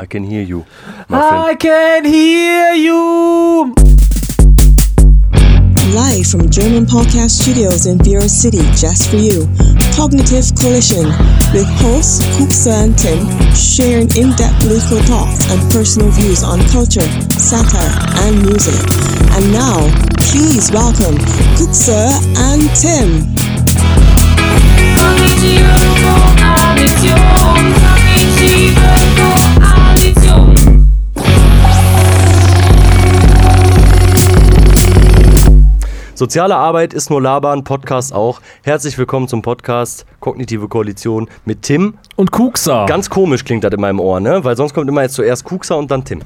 I can hear you. I can hear you. Live from German Podcast Studios in Vero City, just for you. Cognitive Collision with hosts Kuksa and Tim sharing in depth political thoughts and personal views on culture, satire, and music. And now, please welcome Kuksa and Tim. Kognitive Koalition, kognitive Soziale Arbeit ist nur Labern, Podcast auch. Herzlich willkommen zum Podcast Kognitive Koalition mit Tim. Und Kuksa. Ganz komisch klingt das in meinem Ohr, ne? Weil sonst kommt immer jetzt zuerst Kuxa und dann Tim.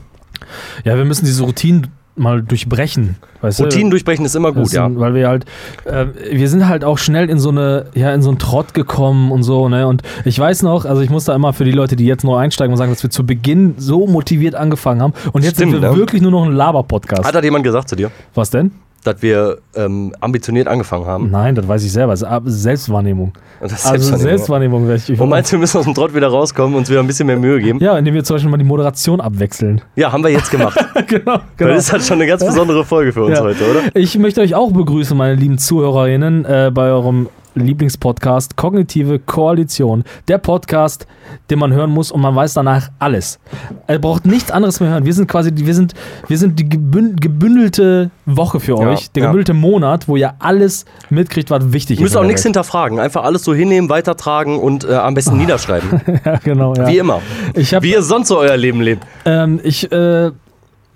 ja, wir müssen diese Routinen mal durchbrechen. Weißt? Routinen durchbrechen ist immer gut, ja. sind- Weil wir halt, äh, wir sind halt auch schnell in so eine, ja, in so einen Trott gekommen und so, ne? Und ich weiß noch, also ich muss da immer für die Leute, die jetzt neu einsteigen, mal sagen, dass wir zu Beginn so motiviert angefangen haben. Und jetzt Stimmt, sind wir ne? wirklich nur noch ein Laber-Podcast. Hat das jemand gesagt zu dir, Was denn? Dass wir ähm, ambitioniert angefangen haben? Nein, das weiß ich selber. Das ist Selbstwahrnehmung. Das Also Selbstwahrnehmung. Selbstwahrnehmung. Und meinst du, wir müssen aus dem Trott wieder rauskommen und uns wieder ein bisschen mehr Mühe geben? Ja, indem wir zum Beispiel mal die Moderation abwechseln. Ja, haben wir jetzt gemacht. genau, Weil das ist halt schon eine ganz besondere Folge für uns Ja. heute, oder? Ich möchte euch auch begrüßen, meine lieben ZuhörerInnen, äh, bei eurem Lieblingspodcast Kognitive Koalition. Der Podcast, den man hören muss und man weiß danach alles. Er braucht nichts anderes mehr hören. Wir sind quasi, die- wir sind, wir sind die gebün- gebündelte Woche für Ja, euch, der ja. gebündelte Monat, wo ihr alles mitkriegt, was wichtig Ihr ist. müsst auch nichts hinterfragen. Einfach alles so hinnehmen, weitertragen und äh, am besten niederschreiben. Ja, genau. Ja. Wie immer. Habe Wie ihr sonst so euer Leben lebt. ähm, ich, äh,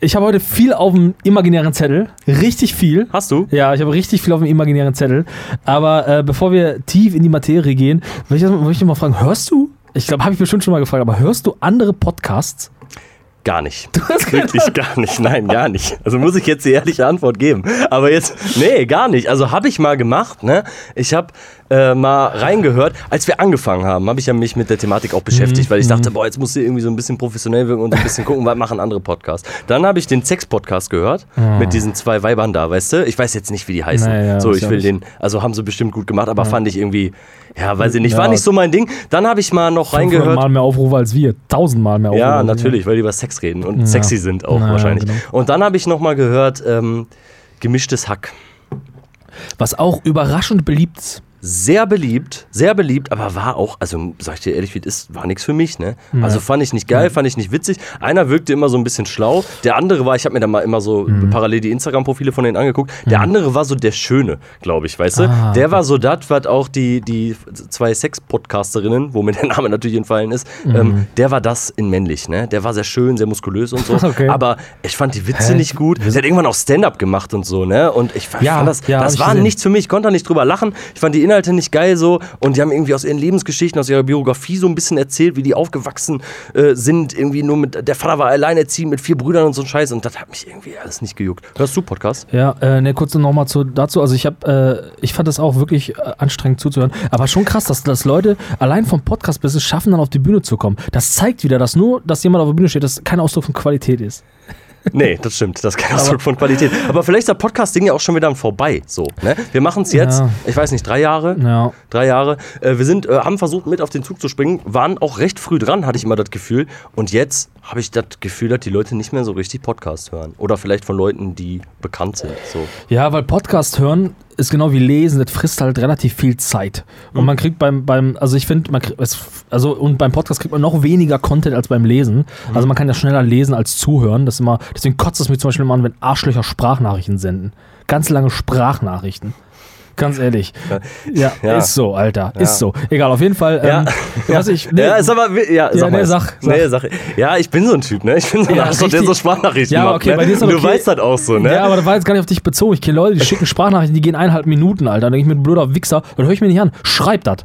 ich habe heute viel auf dem imaginären Zettel. Richtig viel. Hast du? Ja, ich habe richtig viel auf dem imaginären Zettel. Aber äh, bevor wir tief in die Materie gehen, will ich, dich mal fragen, hörst du? Ich glaube, habe ich bestimmt schon mal gefragt, aber hörst du andere Podcasts? Gar nicht. Wirklich gar nicht. Nein, gar nicht. Also muss ich jetzt die ehrliche Antwort geben. Aber jetzt, nee, gar nicht. Also habe ich mal gemacht, ne? Ich habe äh, mal reingehört. Als wir angefangen haben, habe ich ja mich mit der Thematik auch beschäftigt, weil ich dachte, boah, jetzt musst du irgendwie so ein bisschen professionell wirken und so ein bisschen gucken, was machen andere Podcasts. Dann habe ich den Sex-Podcast gehört, mit diesen zwei Weibern da, weißt du? Ich weiß jetzt nicht, wie die heißen. Naja, so, ich ja will den, also haben sie bestimmt gut gemacht, aber fand ich irgendwie, ja, weiß ich nicht, war Ja. nicht so mein Ding. Dann habe ich mal noch reingehört. Mal mehr Aufrufe als wir. Tausendmal mehr Aufrufe. Ja, natürlich, weil die über Sex reden und sexy sind auch Ja, wahrscheinlich. genau. Und dann habe ich nochmal gehört, ähm, gemischtes Hack. Was auch überraschend beliebt ist. Sehr beliebt, sehr beliebt, aber war auch, also sag ich dir ehrlich, wie es ist, war nichts für mich, ne? Also fand ich nicht geil, fand ich nicht witzig. Einer wirkte immer so ein bisschen schlau, der andere war, ich habe mir da mal immer so Mhm. parallel die Instagram-Profile von denen angeguckt, der andere war so der Schöne, glaube ich, weißt du? Ah, der war so das, was auch die, die zwei Sex-Podcasterinnen, wo mir der Name natürlich entfallen ist, Mhm. ähm, der war das in männlich, ne? Der war sehr schön, sehr muskulös und so, Okay. aber ich fand die Witze Hä? nicht gut. Der hat irgendwann auch Stand-up gemacht und so, ne? Und ich fand, Ja, fand das, ja, das war nichts für mich, ich konnte da nicht drüber lachen. Ich fand die Inhalte nicht geil so und die haben irgendwie aus ihren Lebensgeschichten, aus ihrer Biografie so ein bisschen erzählt, wie die aufgewachsen äh, sind. Irgendwie nur mit, der Vater war alleinerziehend mit vier Brüdern und so ein Scheiß und das hat mich irgendwie alles nicht gejuckt. Hörst du Podcast? Ja, äh, ne, kurz nochmal zu, dazu. Also ich habe, äh, ich fand das auch wirklich äh, anstrengend zuzuhören. Aber schon krass, dass, dass Leute allein vom Podcast-Business schaffen, dann auf die Bühne zu kommen. Das zeigt wieder, dass nur, dass jemand auf der Bühne steht, das kein Ausdruck von Qualität ist. Nee, das stimmt. Das ist kein Ausdruck von Qualität. Aber vielleicht ist das Podcast-Ding ja auch schon wieder vorbei. So, ne? Wir machen es jetzt, Ja. ich weiß nicht, drei Jahre. Ja. Drei Jahre. Äh, wir sind, äh, haben versucht, mit auf den Zug zu springen, waren auch recht früh dran, hatte ich immer das Gefühl. Und jetzt habe ich das Gefühl, dass die Leute nicht mehr so richtig Podcast hören. Oder vielleicht von Leuten, die bekannt sind. So. Ja, weil Podcast hören ist genau wie lesen, das frisst halt relativ viel Zeit. Und Mhm. man kriegt beim, beim also ich finde, man kriegt, also und beim Podcast kriegt man noch weniger Content als beim Lesen. Mhm. Also man kann ja schneller lesen als zuhören. Das ist immer, deswegen kotzt es mich zum Beispiel immer an, wenn Arschlöcher Sprachnachrichten senden. Ganz lange Sprachnachrichten. Ganz ehrlich. Ja, Ja. ist so, Alter. Ist so. Egal, auf jeden Fall. Ja. Ähm, was ich, nee, ja, ist aber, ja, sag nee, mal. sag, sag. Nee, sag. Ja, ich bin so ein Typ, ne? Ich bin so ein Ja, Arschloch, der so Sprachnachrichten Ja, macht. okay, ne? bei dir ist das Du okay. weißt das auch so, ne? Ja, aber das war jetzt gar nicht auf dich bezogen. Ich kenne Leute, die schicken Sprachnachrichten, die gehen eineinhalb Minuten, Alter. Dann denke ich mir, blöder Wichser, dann höre ich mir nicht an. Schreib das.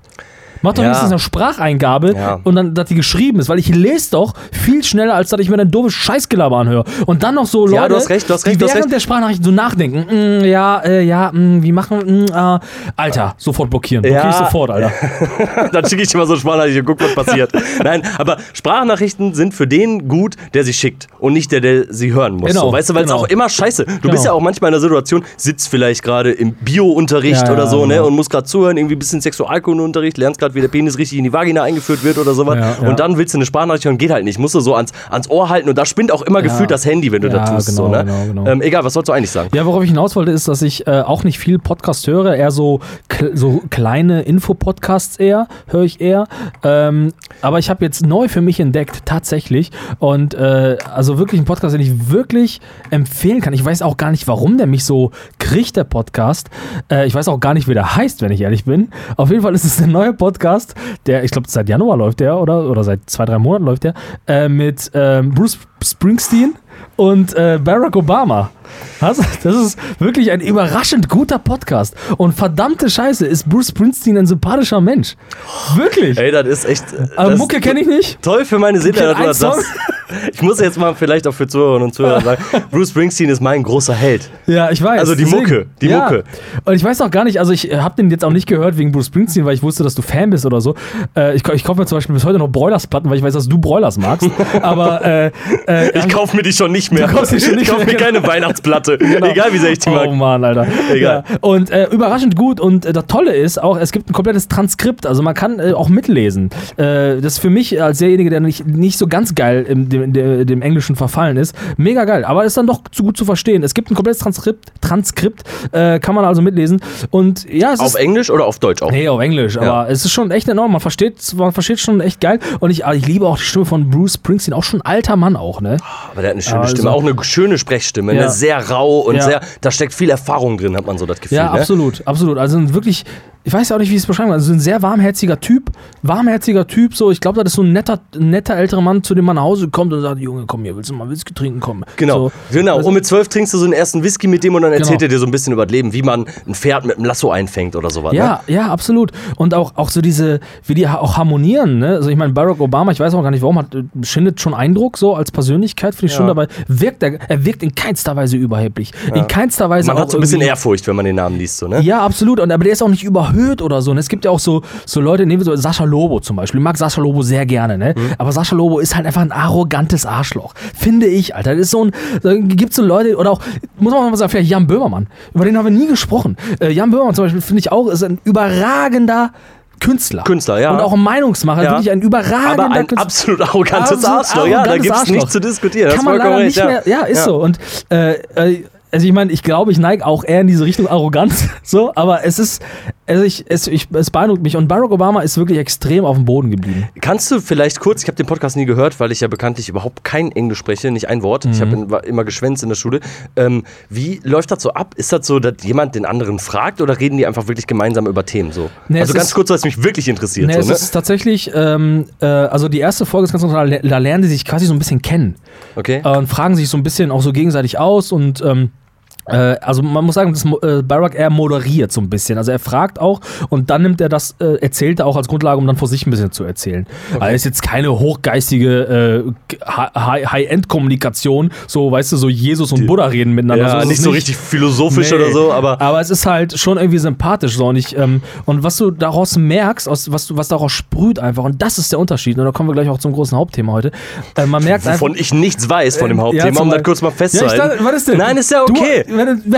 Mach doch Ja. wenigstens eine Spracheingabe Ja. und dann, dass die geschrieben ist, weil ich lese doch viel schneller, als dass ich mir ein doofes Scheißgelaber anhöre. Und dann noch so Leute, Ja, du hast recht, du hast recht, die während recht. der Sprachnachricht so nachdenken. Mm, ja, äh, ja, mm, wie machen wir, mm, äh, Alter, sofort blockieren. Blockier ich Ja. sofort, Alter. Dann schicke ich mal so eine Sprachnachricht und guck, was passiert. Nein, aber Sprachnachrichten sind für den gut, der sie schickt und nicht der, der sie hören muss. Genau, so, weißt du, weil es genau. auch immer scheiße. Du Genau. bist ja auch manchmal in der Situation, sitzt vielleicht gerade im Bio-Unterricht oder so, ne, genau. und musst gerade zuhören, irgendwie ein bisschen Sexualkundeunterricht, lernst gerade wie der Penis richtig in die Vagina eingeführt wird oder sowas. Ja. Und dann willst du eine Sprachnachricht hören, geht halt nicht. Musst du so ans, ans Ohr halten und da spinnt auch immer gefühlt das Handy, wenn du da tust. so, genau, ne? genau, genau. Ähm, egal, was sollst du eigentlich sagen? Ja, worauf ich hinaus wollte, ist, dass ich äh, auch nicht viel Podcast höre, eher so, so kleine Infopodcasts eher, höre ich eher. Ähm, aber ich habe jetzt neu für mich entdeckt, tatsächlich. Und äh, also wirklich ein Podcast, den ich wirklich empfehlen kann. Ich weiß auch gar nicht, warum der mich so kriegt, der Podcast. Äh, ich weiß auch gar nicht, wie der heißt, wenn ich ehrlich bin. Auf jeden Fall ist es ein neuer Podcast, der, ich glaube, seit Januar läuft der, oder? Oder seit zwei, drei Monaten läuft der, äh, mit ähm, Bruce Springsteen und äh, Barack Obama. Das ist wirklich ein überraschend guter Podcast. Und verdammte Scheiße, ist Bruce Springsteen ein sympathischer Mensch. Wirklich. Ey, das ist echt. Aber Mucke kenne ich nicht. Toll für meine Seele, dass du das sagst. Ich muss jetzt mal vielleicht auch für Zuhörerinnen und Zuhörer sagen, Bruce Springsteen ist mein großer Held. Ja, ich weiß. Also die deswegen. Mucke, die ja. Mucke. Und ich weiß auch gar nicht, also ich habe den jetzt auch nicht gehört wegen Bruce Springsteen, weil ich wusste, dass du Fan bist oder so. Äh, ich, ich kaufe mir zum Beispiel bis heute noch Broilers-Platten, weil ich weiß, dass du Broilers magst. Aber äh, äh, Ich kaufe mir die schon nicht mehr. Du kaufst die schon nicht ich kaufe mir keine Weihnachtsplatte. Genau. Egal wie sehr ich die Oh mag. Mann, Alter. Egal. Ja. Und äh, überraschend gut. Und äh, das Tolle ist auch, es gibt ein komplettes Transkript. Also man kann äh, auch mitlesen. Äh, das ist für mich als derjenige, der nicht, nicht so ganz geil im, dem, dem, dem Englischen verfallen ist, mega geil. Aber ist dann doch zu gut zu verstehen. Es gibt ein komplettes Transkript. Transkript äh, kann man also mitlesen. Und ja, Auf ist. Englisch oder auf Deutsch auch? Nee, auf Englisch, aber Ja. es ist schon echt enorm. Man versteht, man versteht schon echt geil. Und ich, ich liebe auch die Stimme von Bruce Springsteen, auch schon ein alter Mann auch, ne? Aber der hat eine schöne Also- Stimme, auch eine schöne Sprechstimme, Ja. eine sehr rau und Ja. sehr, da steckt viel Erfahrung drin, hat man so das Gefühl. Ja, ne? absolut, absolut. Also wirklich, ich weiß ja auch nicht, wie ich es beschreiben kann. Also ein sehr warmherziger Typ, warmherziger Typ. So, ich glaube, das ist so ein netter, netter älterer Mann, zu dem man nach Hause kommt und sagt, Junge, komm hier, willst du mal Whisky trinken? Komm. Genau, So, genau. Also- und mit zwölf trinkst du so einen ersten Whisky mit dem und dann erzählt Genau. er dir so ein bisschen über das Leben, wie man ein Pferd mit einem Lasso einfängt oder sowas. Ne? Ja, ja, absolut. Und auch, auch so diese, wie die auch harmonieren. Ne? Also ich meine, Barack Obama, ich weiß auch gar nicht warum, hat, äh, schindet schon Eindruck so als Persönlichkeit, finde ich schon Ja. dabei. Wirkt er, er wirkt in keinster Weise überheblich. In keinster Weise Man hat so ein bisschen Ehrfurcht, wenn man den Namen liest, so, ne? Ja, absolut. Und, aber der ist auch nicht überhöht oder so. Und es gibt ja auch so, so Leute, nehmen wir so Sascha Lobo zum Beispiel. Ich mag Sascha Lobo sehr gerne, ne? Mhm. Aber Sascha Lobo ist halt einfach ein arrogantes Arschloch. Finde ich, Alter. Das ist so ein, da gibt's so Leute, oder auch, muss man mal sagen, vielleicht Jan Böhmermann. Über den haben wir nie gesprochen. Äh, Jan Böhmermann zum Beispiel, finde ich auch, ist ein überragender Künstler. Künstler, ja. Und auch ein Meinungsmacher. Ja. Wirklich ein überragender Aber ein Künstler. absolut arrogantes Arschloch, ja, da gibt es nichts zu diskutieren. Kann man leider nicht mehr. Ja, ist so. Und äh, äh, also ich meine, ich glaube, ich neige auch eher in diese Richtung Arroganz, so, aber es ist, also ich, es, ich, es beeindruckt mich. Und Barack Obama ist wirklich extrem auf dem Boden geblieben. Kannst du vielleicht kurz, ich habe den Podcast nie gehört, weil ich ja bekanntlich überhaupt kein Englisch spreche, nicht ein Wort. Ich Mhm. habe immer geschwänzt in der Schule. Ähm, wie läuft das so ab? Ist das so, dass jemand den anderen fragt oder reden die einfach wirklich gemeinsam über Themen so? Nee, also es ganz ist- kurz, was mich wirklich interessiert. Nee, so, es ne? ist tatsächlich, ähm, äh, also die erste Folge ist ganz interessant, da lernen die sich quasi so ein bisschen kennen. Okay. äh, und fragen sich so ein bisschen auch so gegenseitig aus und ähm, äh, also man muss sagen, dass äh, Barack er moderiert so ein bisschen. Also er fragt auch und dann nimmt er das, äh, erzählt er auch als Grundlage, um dann vor sich ein bisschen zu erzählen. Also er ist jetzt keine hochgeistige äh, Hi- High-End-Kommunikation, so weißt du, so Jesus und Buddha reden miteinander. ja, ist nicht so richtig philosophisch Nee. oder so, aber Aber es ist halt schon irgendwie sympathisch so und ich, ähm, und was du daraus merkst, aus, was, du, was daraus sprüht einfach und das ist der Unterschied und da kommen wir gleich auch zum großen Hauptthema heute. Äh, man merkt einfach, wovon ich nichts weiß von dem Ähm, Hauptthema, ja, um das kurz mal ja, festzuhalten. dachte, was ist denn? Nein, ist ja okay. Du-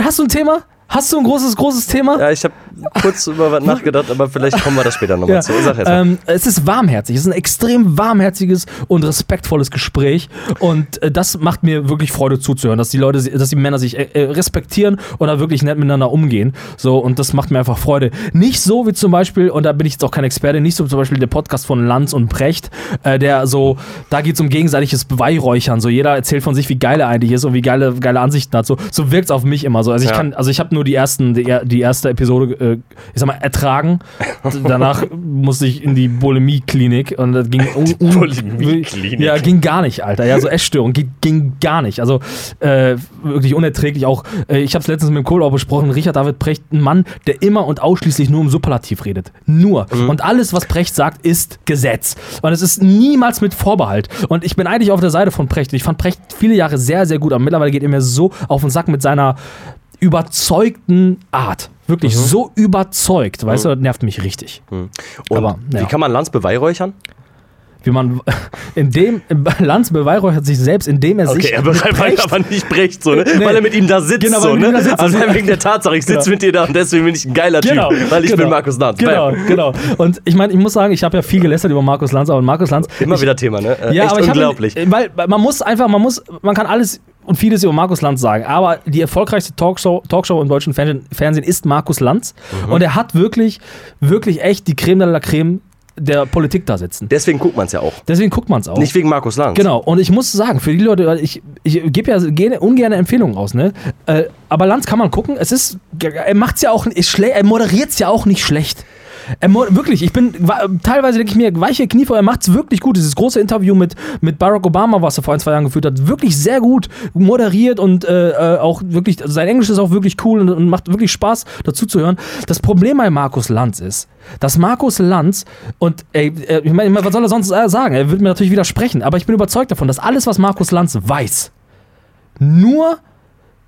hast du ein Thema? Hast du ein großes, großes Thema? ja, ich habe kurz über was nachgedacht, aber vielleicht kommen wir da später nochmal Ja. zu. Sag jetzt mal. Ähm, es ist warmherzig. Es ist ein extrem warmherziges und respektvolles Gespräch. Und äh, das macht mir wirklich Freude zuzuhören, dass die Leute, dass die Männer sich äh, äh, respektieren und da wirklich nett miteinander umgehen. So, und das macht mir einfach Freude. Nicht so wie zum Beispiel, und da bin ich jetzt auch kein Experte, nicht so wie zum Beispiel der Podcast von Lanz und Precht, äh, der so, da geht es um gegenseitiges Beweihräuchern. So, jeder erzählt von sich, wie geil er eigentlich ist und wie geile, geile Ansichten hat. So, so wirkt es auf mich immer so. Also ich Ja. kann, also ich habe nur die ersten, die, die erste Episode, äh, ich sag mal, ertragen. Danach musste ich in die Bulimie-Klinik und das ging un, un, Bulimie-Klinik. Ja, ging gar nicht, Alter. Ja, so Essstörung ging, ging gar nicht. Also äh, wirklich unerträglich. Auch äh, ich habe es letztens mit dem Kohl auch besprochen. Richard David Precht, ein Mann, der immer und ausschließlich nur im Superlativ redet. Nur. Und alles, was Precht sagt, ist Gesetz. Und es ist niemals mit Vorbehalt. Und ich bin eigentlich auf der Seite von Precht. Ich fand Precht viele Jahre sehr, sehr gut. Aber mittlerweile geht er mir so auf den Sack mit seiner überzeugten Art. Wirklich so überzeugt, weißt du, das nervt mich richtig. Und aber, ja. wie kann man Lanz beweihräuchern? Wie man in dem Lanz beweihräuchert sich selbst, indem er sich Okay, er Brecht- aber nicht Brecht so, ne? Nee. Weil er mit ihm da sitzt, Genau, so, ne? da sitzt. Also wegen der Tatsache, ich sitze Genau. mit dir da und deswegen bin ich ein geiler Genau, Typ, weil ich genau. bin Markus Lanz. Genau, Bam. genau. Und ich meine, ich muss sagen, ich habe ja viel gelästert über Markus Lanz, aber Markus Lanz. Immer ich, wieder Thema, ne? Äh, Ja, Echt aber ich hab unglaublich. weil man muss einfach, man muss, man kann alles und vieles über Markus Lanz sagen, aber die erfolgreichste Talkshow, Talkshow im deutschen Fernsehen, Fernsehen ist Markus Lanz Mhm. und er hat wirklich, wirklich echt die Creme de la Creme der Politik da sitzen. Deswegen guckt man es ja auch. Deswegen guckt man es auch. Nicht wegen Markus Lanz. Genau, und ich muss sagen, für die Leute, ich, ich gebe ja gerne, ungern Empfehlungen raus, ne? Äh, aber Lanz kann man gucken. Es ist, er macht's ja auch, er moderiert's ja auch nicht schlecht. Wirklich, ich bin, teilweise denke ich mir, weiche Knie vor, er macht's wirklich gut. Dieses große Interview mit, mit Barack Obama, was er vor ein, zwei Jahren geführt hat, wirklich sehr gut moderiert und äh, äh, auch wirklich, also sein Englisch ist auch wirklich cool und, und macht wirklich Spaß, dazu zu hören. Das Problem bei Markus Lanz ist, dass Markus Lanz und ey, äh, ich meine, was soll er sonst äh, sagen? Er wird mir natürlich widersprechen, aber ich bin überzeugt davon, dass alles, was Markus Lanz weiß, nur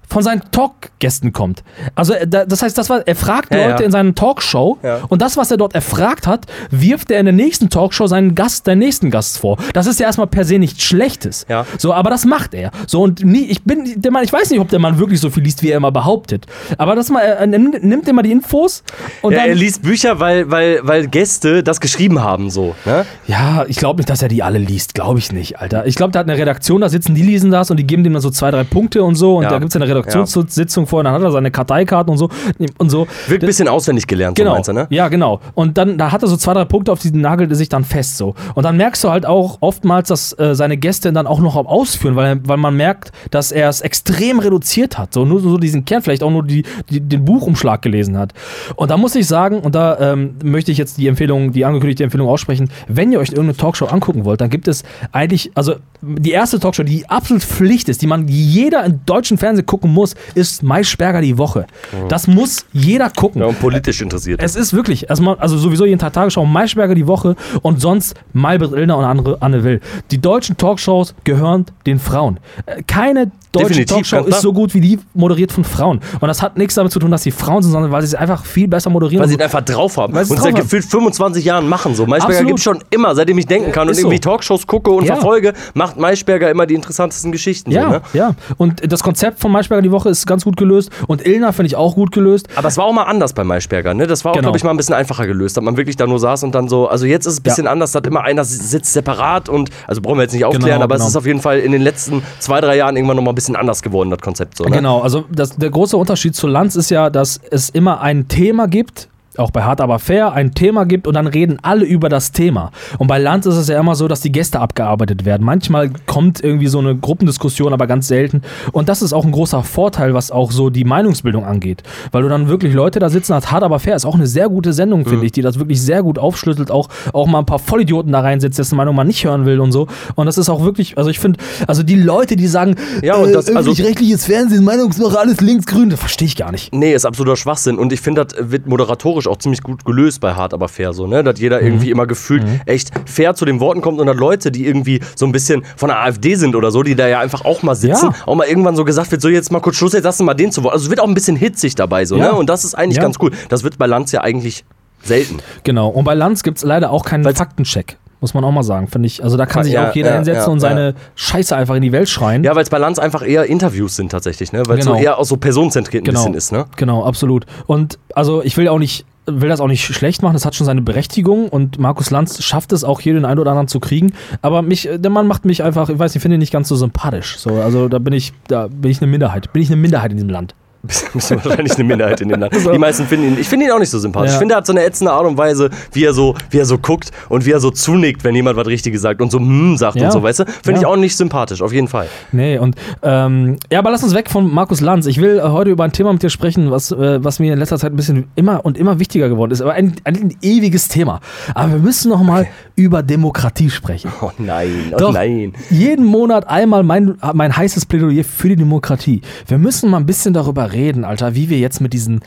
von seinen Talkgästen kommt. Also äh, da- das heißt, das war, er fragt Ja, Leute ja. in seinen Talkshow Ja. und das, was er dort erfragt hat, wirft er in der nächsten Talkshow seinen Gast, der nächsten Gast vor. Das ist ja erstmal per se nichts Schlechtes. So, aber das macht er. So und nie, ich bin der Mann, ich weiß nicht, ob der Mann wirklich so viel liest, wie er immer behauptet. Aber das mal, er nimmt, nimmt immer die Infos und Ja, dann, er liest Bücher, weil, weil, weil Gäste das geschrieben haben, so. Ne? Ja, ich glaube nicht, dass er die alle liest. Glaube ich nicht, Alter. Ich glaube, da hat eine Redaktion da sitzen, die lesen das und die geben dem dann so zwei, drei Punkte und so. Und da gibt es eine Redaktionssitzung vorher, dann hat er seine Karteikarten und so. Und so. Wirkt ein bisschen auswendig gelernt, Genau. so meinst du, ne? Ja, genau. Und dann, da hat er so zwei, drei Punkte, auf die nagelt er sich dann fest so. Und dann merkst du halt auch oftmals, dass äh, seine Gäste dann auch noch am ausführen, weil, weil man merkt, dass er es extrem reduziert hat. So nur so diesen Kern, vielleicht auch nur die, die, den Buchumschlag gelesen hat. Und da muss ich sagen, und da ähm, möchte ich jetzt die Empfehlung, die angekündigte Empfehlung aussprechen, wenn ihr euch irgendeine Talkshow angucken wollt, dann gibt es eigentlich, also die erste Talkshow, die absolut Pflicht ist, die man die jeder im deutschen Fernsehen gucken muss, ist Maischberger die Woche. Das muss jeder gucken. Ja, und politisch interessiert. Es ist wirklich, erstmal, also sowieso jeden Tag Tagesschau, Maischberger die Woche und sonst Maybrit Illner und andere, Anne Will. Die deutschen Talkshows gehören den Frauen. Äh, Keine deutsche Definitiv, Talkshow ist so gut wie die moderiert von Frauen. Und das hat nichts damit zu tun, dass sie Frauen sind, sondern weil sie es einfach viel besser moderieren. weil sie es einfach drauf haben. Und es seit gefühlt 25 Jahren machen so. Maischberger gibt schon immer, seitdem ich denken kann und Ist irgendwie so. Talkshows gucke und Ja. verfolge, macht Maischberger immer die interessantesten Geschichten. ja, So, ne? ja. Und das Konzept von Maischberger die Woche ist ganz gut gelöst. Und Illner finde ich auch gut gelöst. Aber es war auch mal anders bei Maischberger, ne? Das war auch, Genau. glaube ich, mal ein bisschen einfacher gelöst, dass man wirklich da nur saß und dann so, also jetzt ist es ein bisschen anders, dass immer einer sitzt separat und, also brauchen wir jetzt nicht aufklären, Genau, aber genau. es ist auf jeden Fall in den letzten zwei, drei Jahren irgendwann nochmal ein bisschen anders geworden, das Konzept so, ne? Genau, also das, der große Unterschied zu Lanz ist ja, dass es immer ein Thema gibt, auch bei Hart aber fair, ein Thema gibt und dann reden alle über das Thema. Und bei Lanz ist es ja immer so, dass die Gäste abgearbeitet werden. Manchmal kommt irgendwie so eine Gruppendiskussion, aber ganz selten. Und das ist auch ein großer Vorteil, was auch so die Meinungsbildung angeht. Weil du dann wirklich Leute da sitzen hast. Hart aber fair ist auch eine sehr gute Sendung, Mhm. finde ich, die das wirklich sehr gut aufschlüsselt, auch, auch mal ein paar Vollidioten da reinsetzt, dessen Meinung man nicht hören will und so. Und das ist auch wirklich, also ich finde, also die Leute, die sagen, Ja, und das- also- öffentlich-rechtliches Fernsehen, Meinungsmache, alles linksgrün, das verstehe ich gar nicht. Nee, ist absoluter Schwachsinn. Und ich finde, das wird moderatorisch auch ziemlich gut gelöst bei Hart aber fair so, ne? Dass jeder Mhm. irgendwie immer gefühlt echt fair zu den Worten kommt und dass Leute, die irgendwie so ein bisschen von der AfD sind oder so, die da ja einfach auch mal sitzen, Ja. auch mal irgendwann so gesagt wird, so jetzt mal kurz Schluss, jetzt lassen wir mal den zu Wort. Also es wird auch ein bisschen hitzig dabei so, Ja. ne? Und das ist eigentlich Ja. ganz cool. Das wird bei Lanz ja eigentlich selten. Genau. Und bei Lanz gibt es leider auch keinen Weil's- Faktencheck. Muss man auch mal sagen, finde ich. Also da kann sich Ja, auch jeder ja, hinsetzen ja, und seine Scheiße einfach in die Welt schreien. Ja, weil es bei Lanz einfach eher Interviews sind tatsächlich, ne? Weil es Genau. so eher auch so personenzentriert ein genau. bisschen ist, ne? Genau, absolut. Und also ich will auch nicht will das auch nicht schlecht machen, das hat schon seine Berechtigung und Markus Lanz schafft es auch hier den einen oder anderen zu kriegen, aber mich der Mann macht mich einfach, ich weiß nicht, ich finde ihn nicht ganz so sympathisch. So, also da bin ich da bin ich eine Minderheit, bin ich eine Minderheit in diesem Land. Bist du wahrscheinlich eine Minderheit in dem Land. Die meisten finden ihn, ich finde ihn auch nicht so sympathisch. Ja. Ich finde, er hat so eine ätzende Art und Weise, wie er so, wie er so guckt und wie er so zunickt, wenn jemand was Richtiges sagt und so hm sagt Ja. und so, weißt du? Finde ich Ja. auch nicht sympathisch, auf jeden Fall. Nee, und ähm, ja, aber lass uns weg von Markus Lanz. Ich will äh, heute über ein Thema mit dir sprechen, was, äh, was mir in letzter Zeit ein bisschen immer und immer wichtiger geworden ist. Aber ein, ein ewiges Thema. Aber wir müssen noch mal über Demokratie sprechen. Oh nein, oh Doch. nein. Jeden Monat einmal mein, mein heißes Plädoyer für die Demokratie. Wir müssen mal ein bisschen darüber reden, Alter, wie wir jetzt mit diesen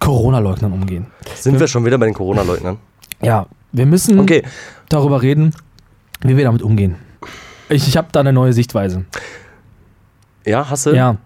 Corona-Leugnern umgehen. Sind wir schon wieder bei den Corona-Leugnern? Ja, wir müssen Okay. darüber reden, wie wir damit umgehen. Ich, ich habe da eine neue Sichtweise. Ja, hast du? Ja.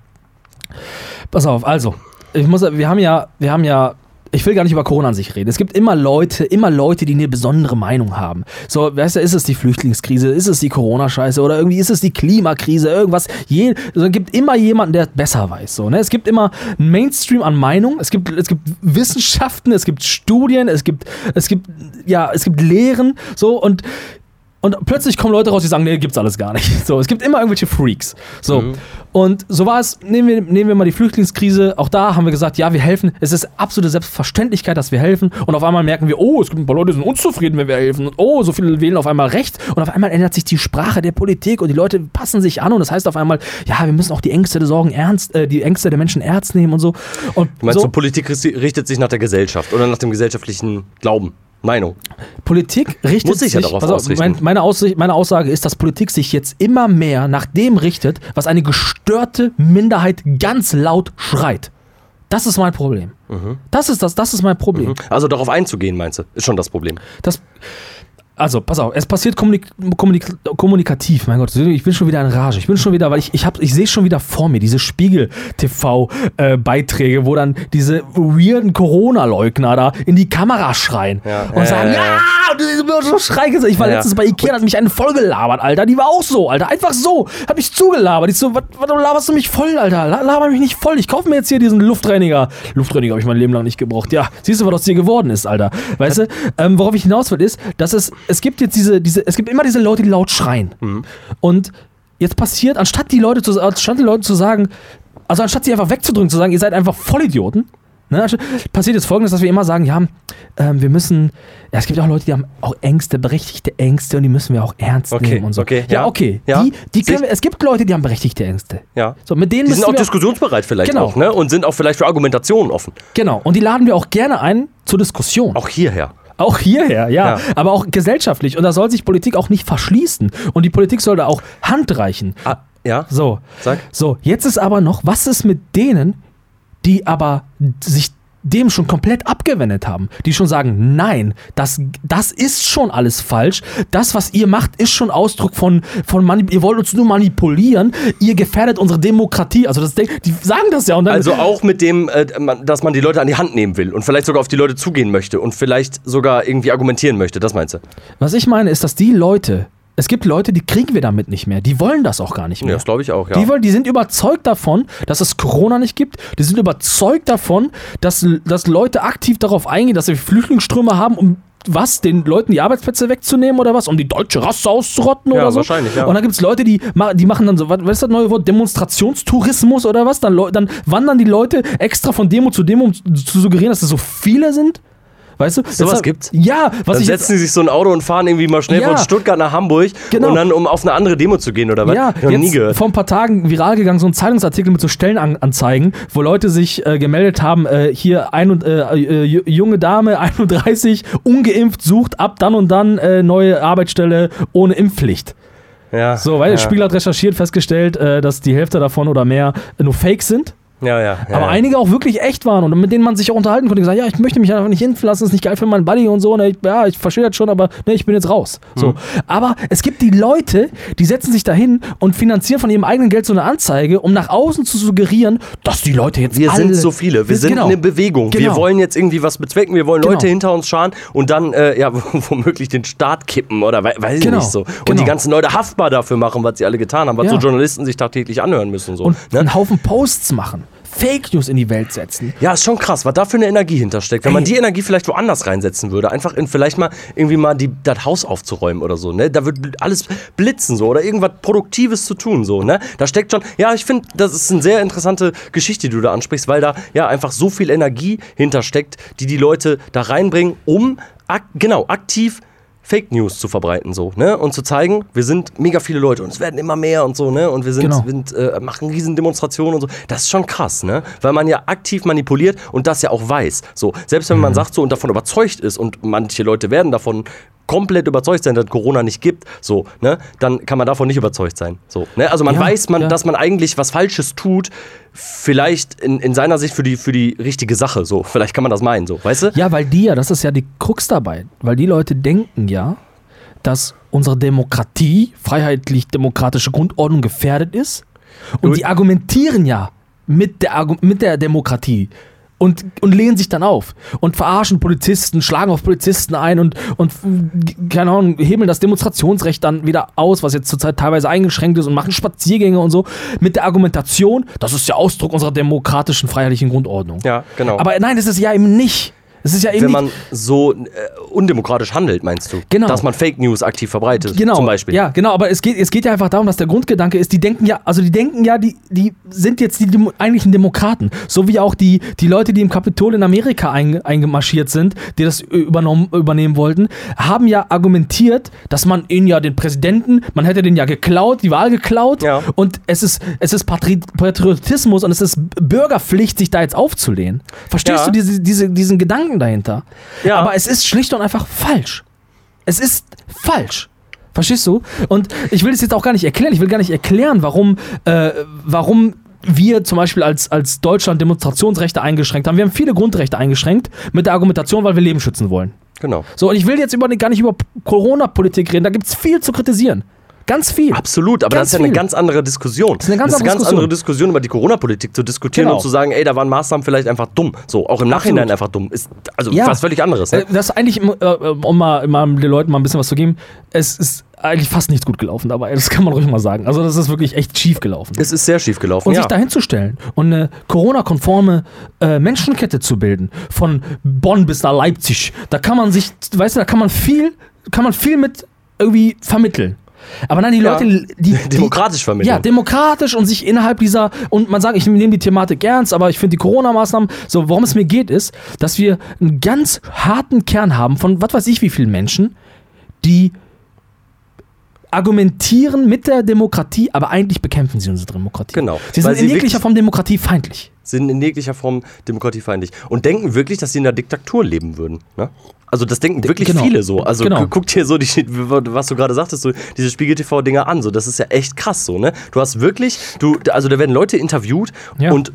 Pass auf, also, ich muss, wir haben ja, wir haben ja ich will gar nicht über Corona an sich reden. Es gibt immer Leute, immer Leute, die eine besondere Meinung haben. So, weißt du, ist es die Flüchtlingskrise, ist es die Corona-Scheiße oder irgendwie ist es die Klimakrise, irgendwas. Je, also, es gibt immer jemanden, der besser weiß. So, ne? Es gibt immer einen Mainstream an Meinung, es gibt, es gibt Wissenschaften, es gibt Studien, es gibt, es gibt, ja, es gibt Lehren, so und und plötzlich kommen Leute raus, die sagen, nee, gibt's alles gar nicht. So, es gibt immer irgendwelche Freaks. So. Mhm. Und so war es, nehmen wir, nehmen wir mal die Flüchtlingskrise, auch da haben wir gesagt, ja, wir helfen. Es ist absolute Selbstverständlichkeit, dass wir helfen. Und auf einmal merken wir, oh, es gibt ein paar Leute, die sind unzufrieden, wenn wir helfen. Und oh, so viele wählen auf einmal recht. Und auf einmal ändert sich die Sprache der Politik und die Leute passen sich an. Und das heißt auf einmal, ja, wir müssen auch die Ängste der Sorgen ernst, äh, die Ängste der Menschen ernst nehmen und so. Und Du meinst, so, Politik richtet sich nach der Gesellschaft oder nach dem gesellschaftlichen Glauben, Meinung. Politik richtet Muss sich ja darauf auf, mein, meine, Aussicht, meine Aussage ist, dass Politik sich jetzt immer mehr nach dem richtet, was eine gestörte Minderheit ganz laut schreit. Das ist mein Problem. Mhm. Das ist das, das ist mein Problem. Also darauf einzugehen, meinst du, ist schon das Problem. Das, also, pass auf, es passiert kommunik kommunik kommunikativ, mein Gott, ich bin schon wieder in Rage. Ich bin schon wieder, weil ich, ich, hab- ich sehe schon wieder vor mir diese Spiegel-TV-Beiträge, wo dann diese weirden Corona-Leugner da in die Kamera schreien Ja. und Ja, sagen, ja, ja, ja. so schreien. Ich war Ja, letztens bei Ikea, hat mich eine voll gelabert, Alter. Die war auch so, Alter. Einfach so. Hat mich zugelabert. Ich so, was laberst du mich voll, Alter? La- Laber mich nicht voll. Ich kaufe mir jetzt hier diesen Luftreiniger. Luftreiniger habe ich mein Leben lang nicht gebraucht. Ja, siehst du, was aus dir geworden ist, Alter. Weißt du? Ähm, worauf ich hinaus will, ist, dass es, es gibt jetzt diese, diese, es gibt immer diese Leute, die laut schreien. Und jetzt passiert, anstatt die Leute zu, anstatt die Leute zu sagen, also anstatt sie einfach wegzudrücken, zu sagen, ihr seid einfach Vollidioten, ne, passiert jetzt folgendes, dass wir immer sagen, ja, ähm, wir müssen, ja, es gibt auch Leute, die haben auch Ängste, berechtigte Ängste und die müssen wir auch ernst Okay, nehmen und so. okay, ja, ja, okay. ja. Die, die können wir, es gibt Leute, die haben berechtigte Ängste. Ja. So, mit denen Die sind auch diskussionsbereit vielleicht Genau. auch, ne? Und sind auch vielleicht für Argumentationen offen. Genau, und die laden wir auch gerne ein zur Diskussion. Auch hierher. Auch hierher, ja. Ja. Aber auch gesellschaftlich. Und da soll sich Politik auch nicht verschließen. Und die Politik soll da auch Hand reichen. Ah, ja? So. Sag. So, jetzt ist aber noch, was ist mit denen, die aber sich dem schon komplett abgewendet haben, die schon sagen, nein, das, das ist schon alles falsch. Das, was ihr macht, ist schon Ausdruck von, von Manip ihr wollt uns nur manipulieren, ihr gefährdet unsere Demokratie. Also das, die sagen das ja und dann Also auch mit dem, äh, dass man die Leute an die Hand nehmen will und vielleicht sogar auf die Leute zugehen möchte und vielleicht sogar irgendwie argumentieren möchte. Das meinst du? Was ich meine, ist, dass die Leute, es gibt Leute, die kriegen wir damit nicht mehr. Die wollen das auch gar nicht Ja, mehr. das glaube ich auch, ja. Die, wollen, die sind überzeugt davon, dass es Corona nicht gibt. Die sind überzeugt davon, dass, dass Leute aktiv darauf eingehen, dass wir Flüchtlingsströme haben, um was, den Leuten die Arbeitsplätze wegzunehmen oder was? Um die deutsche Rasse auszurotten Ja, oder so? wahrscheinlich, ja. Und dann gibt es Leute, die, die machen dann so, was ist das neue Wort? Demonstrationstourismus oder was? Dann, dann wandern die Leute extra von Demo zu Demo, um zu suggerieren, dass es so viele sind. Weißt du? Sowas gibt's? Ja, was Dann ich setzen sie sich so ein Auto und fahren irgendwie mal schnell Ja. von Stuttgart nach Hamburg Genau. und dann, um auf eine andere Demo zu gehen oder was? Ja, ich nie gehört. vor ein paar Tagen viral gegangen, so ein Zeitungsartikel mit so Stellenanzeigen, wo Leute sich äh, gemeldet haben, äh, hier ein und, äh, äh, ju- junge Dame, 31, ungeimpft, sucht ab dann und dann äh, neue Arbeitsstelle ohne Impfpflicht. Ja, So, weil ja. der Spiegel hat recherchiert, festgestellt, äh, dass die Hälfte davon oder mehr nur Fake sind. Ja, ja. ja aber einige auch wirklich echt waren und mit denen man sich auch unterhalten konnte. Gesagt, ja, ich möchte mich einfach nicht impfen lassen, ist nicht geil für meinen Buddy und so. Ne, ich, ja, ich verstehe das schon, aber ne, ich bin jetzt raus. So. Hm. Aber es gibt die Leute, die setzen sich dahin und finanzieren von ihrem eigenen Geld so eine Anzeige, um nach außen zu suggerieren, dass die Leute jetzt Wir sind so viele, wir sind genau. eine Bewegung. Wir Genau. wollen jetzt irgendwie was bezwecken, wir wollen Genau. Leute hinter uns scharen und dann äh, ja womöglich den Staat kippen oder wei- weiß ich Genau. nicht so. Und Genau. die ganzen Leute haftbar dafür machen, was sie alle getan haben, was so Journalisten sich tagtäglich anhören müssen. So, und ne? einen Haufen Posts machen, Fake News in die Welt setzen. Ja, ist schon krass, was da für eine Energie hintersteckt. Wenn man Ey. die Energie vielleicht woanders reinsetzen würde, einfach in vielleicht mal irgendwie mal die, das Haus aufzuräumen oder so, ne? Da wird alles blitzen so oder irgendwas Produktives zu tun, so, ne? Da steckt schon, ja, ich finde, das ist eine sehr interessante Geschichte, die du da ansprichst, weil da ja einfach so viel Energie hintersteckt, die die Leute da reinbringen, um ak genau aktiv Fake News zu verbreiten, so, ne? Und zu zeigen, wir sind mega viele Leute und es werden immer mehr und so, ne? Und wir sind, Genau. sind äh, machen riesen Demonstrationen und so. Das ist schon krass, ne? Weil man ja aktiv manipuliert und das ja auch weiß. So, selbst wenn man Mhm. sagt so und davon überzeugt ist und manche Leute werden davon komplett überzeugt sein, dass Corona nicht gibt, so, ne? Dann kann man davon nicht überzeugt sein. So, ne? Also man Ja, weiß, man, ja. dass man eigentlich was Falsches tut, vielleicht in, in seiner Sicht für die, für die richtige Sache, so. Vielleicht kann man das meinen, so, weißt du? Ja, weil die ja, das ist ja die Krux dabei, weil die Leute denken ja, dass unsere Demokratie, freiheitlich-demokratische Grundordnung gefährdet ist. Und Du- die argumentieren ja mit der, mit der Demokratie. Und, und lehnen sich dann auf und verarschen Polizisten, schlagen auf Polizisten ein und, und keine Ahnung, hebeln das Demonstrationsrecht dann wieder aus, was jetzt zurzeit teilweise eingeschränkt ist und machen Spaziergänge und so mit der Argumentation, das ist der Ausdruck unserer demokratischen, freiheitlichen Grundordnung. Ja, genau. Aber nein, das ist ja eben nicht. Es ist ja eben Wenn man so äh, undemokratisch handelt, meinst du? Genau. Dass man Fake News aktiv verbreitet, Genau, zum Beispiel. Ja, genau, aber es geht, es geht ja einfach darum, dass der Grundgedanke ist, die denken ja, also die denken ja, die, die sind jetzt die Demo eigentlichen Demokraten. So wie auch die, die Leute, die im Kapitol in Amerika ein, eingemarschiert sind, die das übernommen, übernehmen wollten, haben ja argumentiert, dass man ihnen ja den Präsidenten, man hätte den ja geklaut, die Wahl geklaut Ja. und es ist, es ist Patri Patriotismus und es ist Bürgerpflicht, sich da jetzt aufzulehnen. Verstehst Ja. du diese, diese, diesen Gedanken dahinter? Ja. Aber es ist schlicht und einfach falsch. Es ist falsch. Verstehst du? Und ich will das jetzt auch gar nicht erklären. Ich will gar nicht erklären, warum, äh, warum wir zum Beispiel als, als Deutschland Demonstrationsrechte eingeschränkt haben. Wir haben viele Grundrechte eingeschränkt mit der Argumentation, weil wir Leben schützen wollen. Genau. So, und ich will jetzt über, gar nicht über Corona-Politik reden. Da gibt es viel zu kritisieren. Ganz viel. Absolut, aber Ganz das ist ja eine viel. ganz andere Diskussion. Das ist eine ganz das ist andere eine ganz andere Diskussion über die Corona-Politik zu diskutieren Genau. und zu sagen, ey, da waren Maßnahmen vielleicht einfach dumm. So, auch im Nachhinein einfach dumm. Ist also Ja. was völlig anderes. Äh, Ne? Das ist eigentlich, äh, um mal, mal den Leuten mal ein bisschen was zu geben, es ist eigentlich fast nichts gut gelaufen dabei. Das kann man ruhig mal sagen. Also, das ist wirklich echt schief gelaufen. Es ist sehr schief gelaufen. Und ja. sich dahin zu stellen und eine Corona-konforme äh, Menschenkette zu bilden, von Bonn bis nach Leipzig, da kann man sich, weißt du, da kann man viel, kann man viel mit irgendwie vermitteln. Aber nein, die Ja. Leute, die, Demokratisch vermitteln. Ja, demokratisch und sich innerhalb dieser, und man sagt, ich nehme die Thematik ernst, aber ich finde die Corona-Maßnahmen, so, worum es mir geht, ist, dass wir einen ganz harten Kern haben von was weiß ich wie vielen Menschen, die argumentieren mit der Demokratie, aber eigentlich bekämpfen sie unsere Demokratie. Genau. Sie sind Weil in sie jeglicher Form demokratiefeindlich. sind in jeglicher Form demokratiefeindlich und denken wirklich, dass sie in der Diktatur leben würden. Ne? Also das denken wirklich genau. viele so. Also Genau. gu- guck dir so die, was du gerade sagtest, so diese Spiegel TV Dinger an. So, das ist ja echt krass so. Ne? Du hast wirklich, du, also da werden Leute interviewt Ja. und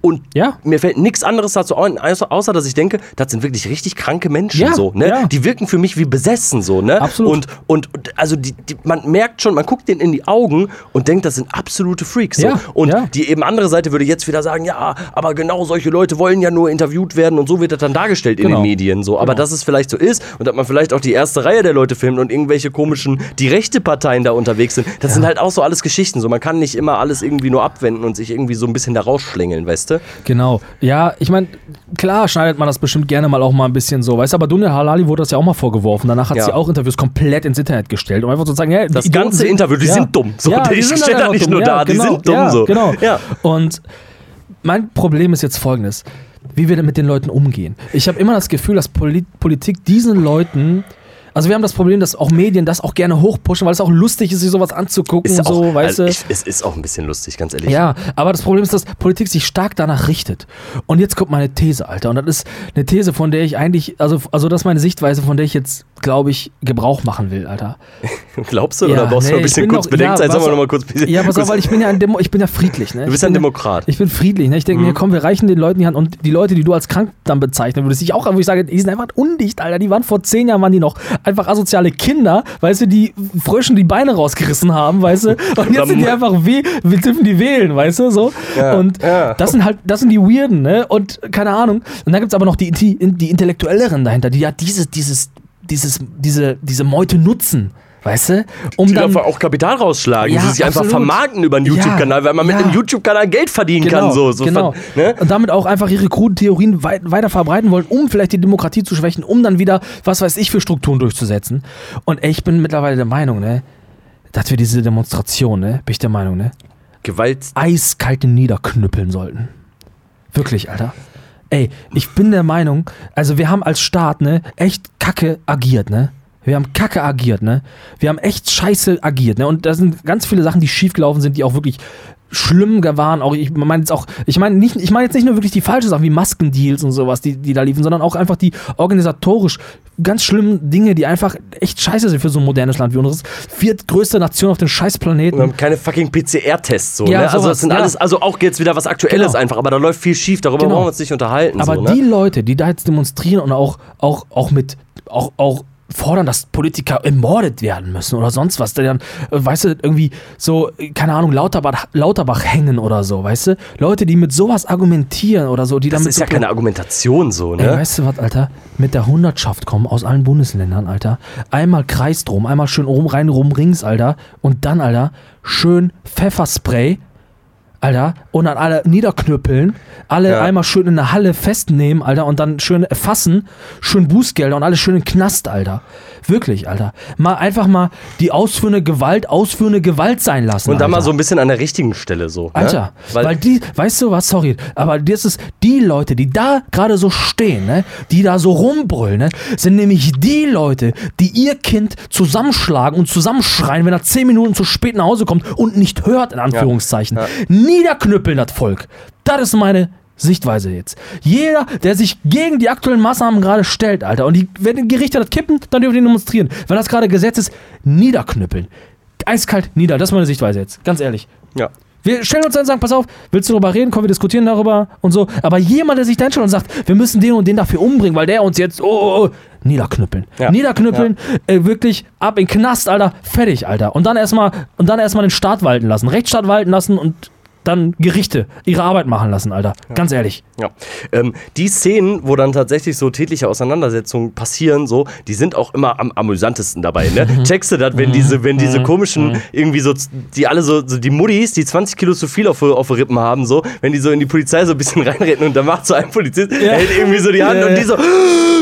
und Ja. mir fällt nichts anderes dazu ein, außer, außer dass ich denke, das sind wirklich richtig kranke Menschen Ja, so, ne? ja. Die wirken für mich wie besessen so, ne? Absolut. Und und, also die, die, man merkt schon, man guckt denen in die Augen und denkt, das sind absolute Freaks so. Und die eben andere Seite würde jetzt wieder sagen, ja, aber genau solche Leute wollen ja nur interviewt werden und so wird das dann dargestellt in Genau. den Medien so. Aber Genau. dass es vielleicht so ist und dass man vielleicht auch die erste Reihe der Leute filmt und irgendwelche komischen, die rechte Parteien da unterwegs sind, das sind halt auch so alles Geschichten. So, man kann nicht immer alles irgendwie nur abwenden und sich irgendwie so ein bisschen da rausschlängeln, weißt du? Genau. Ja, ich meine, klar schneidet man das bestimmt gerne mal auch mal ein bisschen so. Weißt du, aber Dunja Halali wurde das ja auch mal vorgeworfen. Danach hat Ja. sie auch Interviews komplett ins Internet gestellt, um einfach zu sagen, ja, die Das Idioten ganze sind- Interview, die ja. sind dumm. So, ja, die die sind da nicht einfach nur dumm. da, ja, die genau, sind dumm so. Genau. Ja. Und mein Problem ist jetzt folgendes. Wie wir denn mit den Leuten umgehen. Ich habe immer das Gefühl, dass Poli Politik diesen Leuten. Also wir haben das Problem, dass auch Medien das auch gerne hochpushen, weil es auch lustig ist, sich sowas anzugucken Ist und so, auch, weißt also du. es ist auch ein bisschen lustig, ganz ehrlich. Ja, aber das Problem ist, dass Politik sich stark danach richtet. Und jetzt kommt meine These, Alter. Und das ist eine These, von der ich eigentlich, also, also das ist meine Sichtweise, von der ich jetzt, glaube ich, Gebrauch machen will, Alter. Glaubst du? Ja, oder brauchst du nee, noch ein bisschen kurz noch- Bedenkzeit? ja, Sagen wir pass- noch mal kurz. Ja, pass auf, weil ich bin ja ein, Demo, ich bin ja friedlich, ne? Du bist ja ein Demokrat. Ich bin friedlich, ne? Ich denke Mhm. mir, komm, wir reichen den Leuten die Hand und die Leute, die du als krank dann bezeichnen würdest, ich auch, wo ich sage, die sind einfach undicht, Alter. Die waren vor zehn Jahren, waren die noch einfach asoziale Kinder, weißt du, die Fröschen die Beine rausgerissen haben, weißt du? Und jetzt sind die einfach weh, wir dürfen die wählen, weißt du, so. Ja, und ja. das sind halt, das sind die Weirden, ne? Und keine Ahnung. Und dann gibt es aber noch die, die, die Intellektuelleren dahinter, die ja dieses, dieses, dieses, diese, diese Meute nutzen. Weißt du? Um die dann, einfach auch Kapital rausschlagen, Ja, die sich einfach absolut. vermarkten über einen YouTube-Kanal, weil man mit ja. einem YouTube-Kanal Geld verdienen kann. So, so genau. ne? Und damit auch einfach ihre kruden Theorien wei weiter verbreiten wollen, um vielleicht die Demokratie zu schwächen, um dann wieder, was weiß ich, für Strukturen durchzusetzen. Und ey, ich bin mittlerweile der Meinung, ne, dass wir diese Demonstration, ne, bin ich der Meinung, ne, Gewalt. eiskalt niederknüppeln sollten. Wirklich, Alter. Ey, ich bin der Meinung, also wir haben als Staat, ne, echt kacke agiert, ne? Wir haben kacke agiert, ne? Wir haben echt scheiße agiert, ne? Und da sind ganz viele Sachen, die schiefgelaufen sind, die auch wirklich schlimm waren. Auch ich meine jetzt auch, ich meine nicht, ich meine jetzt nicht nur wirklich die falschen Sachen wie Maskendeals und sowas, die, die da liefen, sondern auch einfach die organisatorisch ganz schlimmen Dinge, die einfach echt scheiße sind für so ein modernes Land wie unseres. Viertgrößte Nation auf dem Scheißplaneten. Wir haben keine fucking PCR-Tests so, Ja, ne? Also das sind ja. alles, also auch jetzt wieder was Aktuelles Genau. einfach, aber da läuft viel schief, darüber Genau. wollen wir uns nicht unterhalten. Aber so, ne? die Leute, die da jetzt demonstrieren und auch, auch, auch mit, auch, auch fordern, dass Politiker ermordet werden müssen oder sonst was. Dann, äh, weißt du, irgendwie so, keine Ahnung, Lauterbach, Lauterbach hängen oder so, weißt du? Leute, die mit sowas argumentieren oder so, die Das damit ist so ja keine Argumentation so, Ey, ne? weißt du was, Alter? Mit der Hundertschaft kommen aus allen Bundesländern, Alter. Einmal Kreis drum, einmal schön oben rein, rum rings, Alter. Und dann, Alter, schön Pfefferspray, Alter. Und dann alle niederknüppeln. Alle Ja. einmal schön in der Halle festnehmen, Alter. Und dann schön erfassen. Schön Bußgelder und alles schön in den Knast, Alter. Wirklich, Alter. Mal einfach mal die ausführende Gewalt, ausführende Gewalt sein lassen. Und dann mal Alter. so ein bisschen an der richtigen Stelle so. Ne? Alter, weil, Weil, die, weißt du was, sorry, aber das ist die Leute, die da gerade so stehen, ne, die da so rumbrüllen, ne, sind nämlich die Leute, die ihr Kind zusammenschlagen und zusammenschreien, wenn er zehn Minuten zu spät nach Hause kommt und nicht hört, in Anführungszeichen. Ja. Niederknüppeln das Volk. Das ist meine Sichtweise jetzt. Jeder, der sich gegen die aktuellen Maßnahmen gerade stellt, Alter, und die, wenn die Gerichte das kippen, dann dürfen die demonstrieren. Wenn das gerade Gesetz ist, niederknüppeln. Eiskalt nieder, das ist meine Sichtweise jetzt, ganz ehrlich. ja. Wir stellen uns dann und sagen, pass auf, willst du darüber reden? Komm, wir diskutieren darüber und so. Aber jemand, der sich da hinstellt und sagt, wir müssen den und den dafür umbringen, weil der uns jetzt, oh, oh, oh niederknüppeln. Ja. Niederknüppeln, äh, wirklich ab in den Knast, Alter, fertig, Alter. Und dann erstmal, und dann erstmal den Staat walten lassen, Rechtsstaat walten lassen und dann Gerichte ihre Arbeit machen lassen, Alter. Ganz ehrlich. Ja. Ähm, die Szenen, wo dann tatsächlich so tätliche Auseinandersetzungen passieren, so, die sind auch immer am amüsantesten dabei, ne? Checkst du das, wenn diese, wenn diese komischen, irgendwie so, die alle so, so die Muddis, die 20 Kilo zu viel auf, auf Rippen haben, so, wenn die so in die Polizei so ein bisschen reinrennen und dann macht so ein Polizist, Ja. hält irgendwie so die Hand Ja, und ja. die so,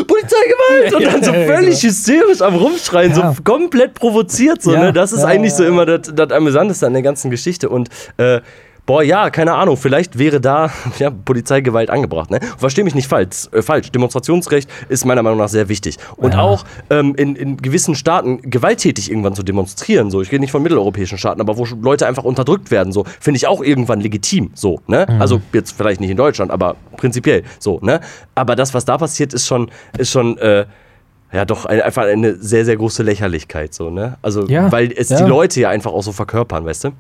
Polizeigewalt! Und dann so Ja, ja, völlig hysterisch am Rumschreien, Ja. so komplett provoziert, so, Ja, ne? Das ist ja, eigentlich so ja. immer das, das Amüsanteste an der ganzen Geschichte und, äh, Boah, ja, keine Ahnung. Vielleicht wäre da ja, Polizeigewalt angebracht. Ne? Verstehe mich nicht falsch. Äh, falsch. Demonstrationsrecht ist meiner Meinung nach sehr wichtig. Und Ja. auch ähm, in, in gewissen Staaten gewalttätig irgendwann zu demonstrieren. So, ich rede nicht von mitteleuropäischen Staaten, aber wo Leute einfach unterdrückt werden, so finde ich auch irgendwann legitim. So, ne? Also jetzt vielleicht nicht in Deutschland, aber prinzipiell so. Ne? Aber das, was da passiert, ist schon, ist schon. Äh, ja, doch ein, einfach eine sehr, sehr große Lächerlichkeit, so, ne? Also, Ja, weil es ja. die Leute ja einfach auch so verkörpern, weißt du?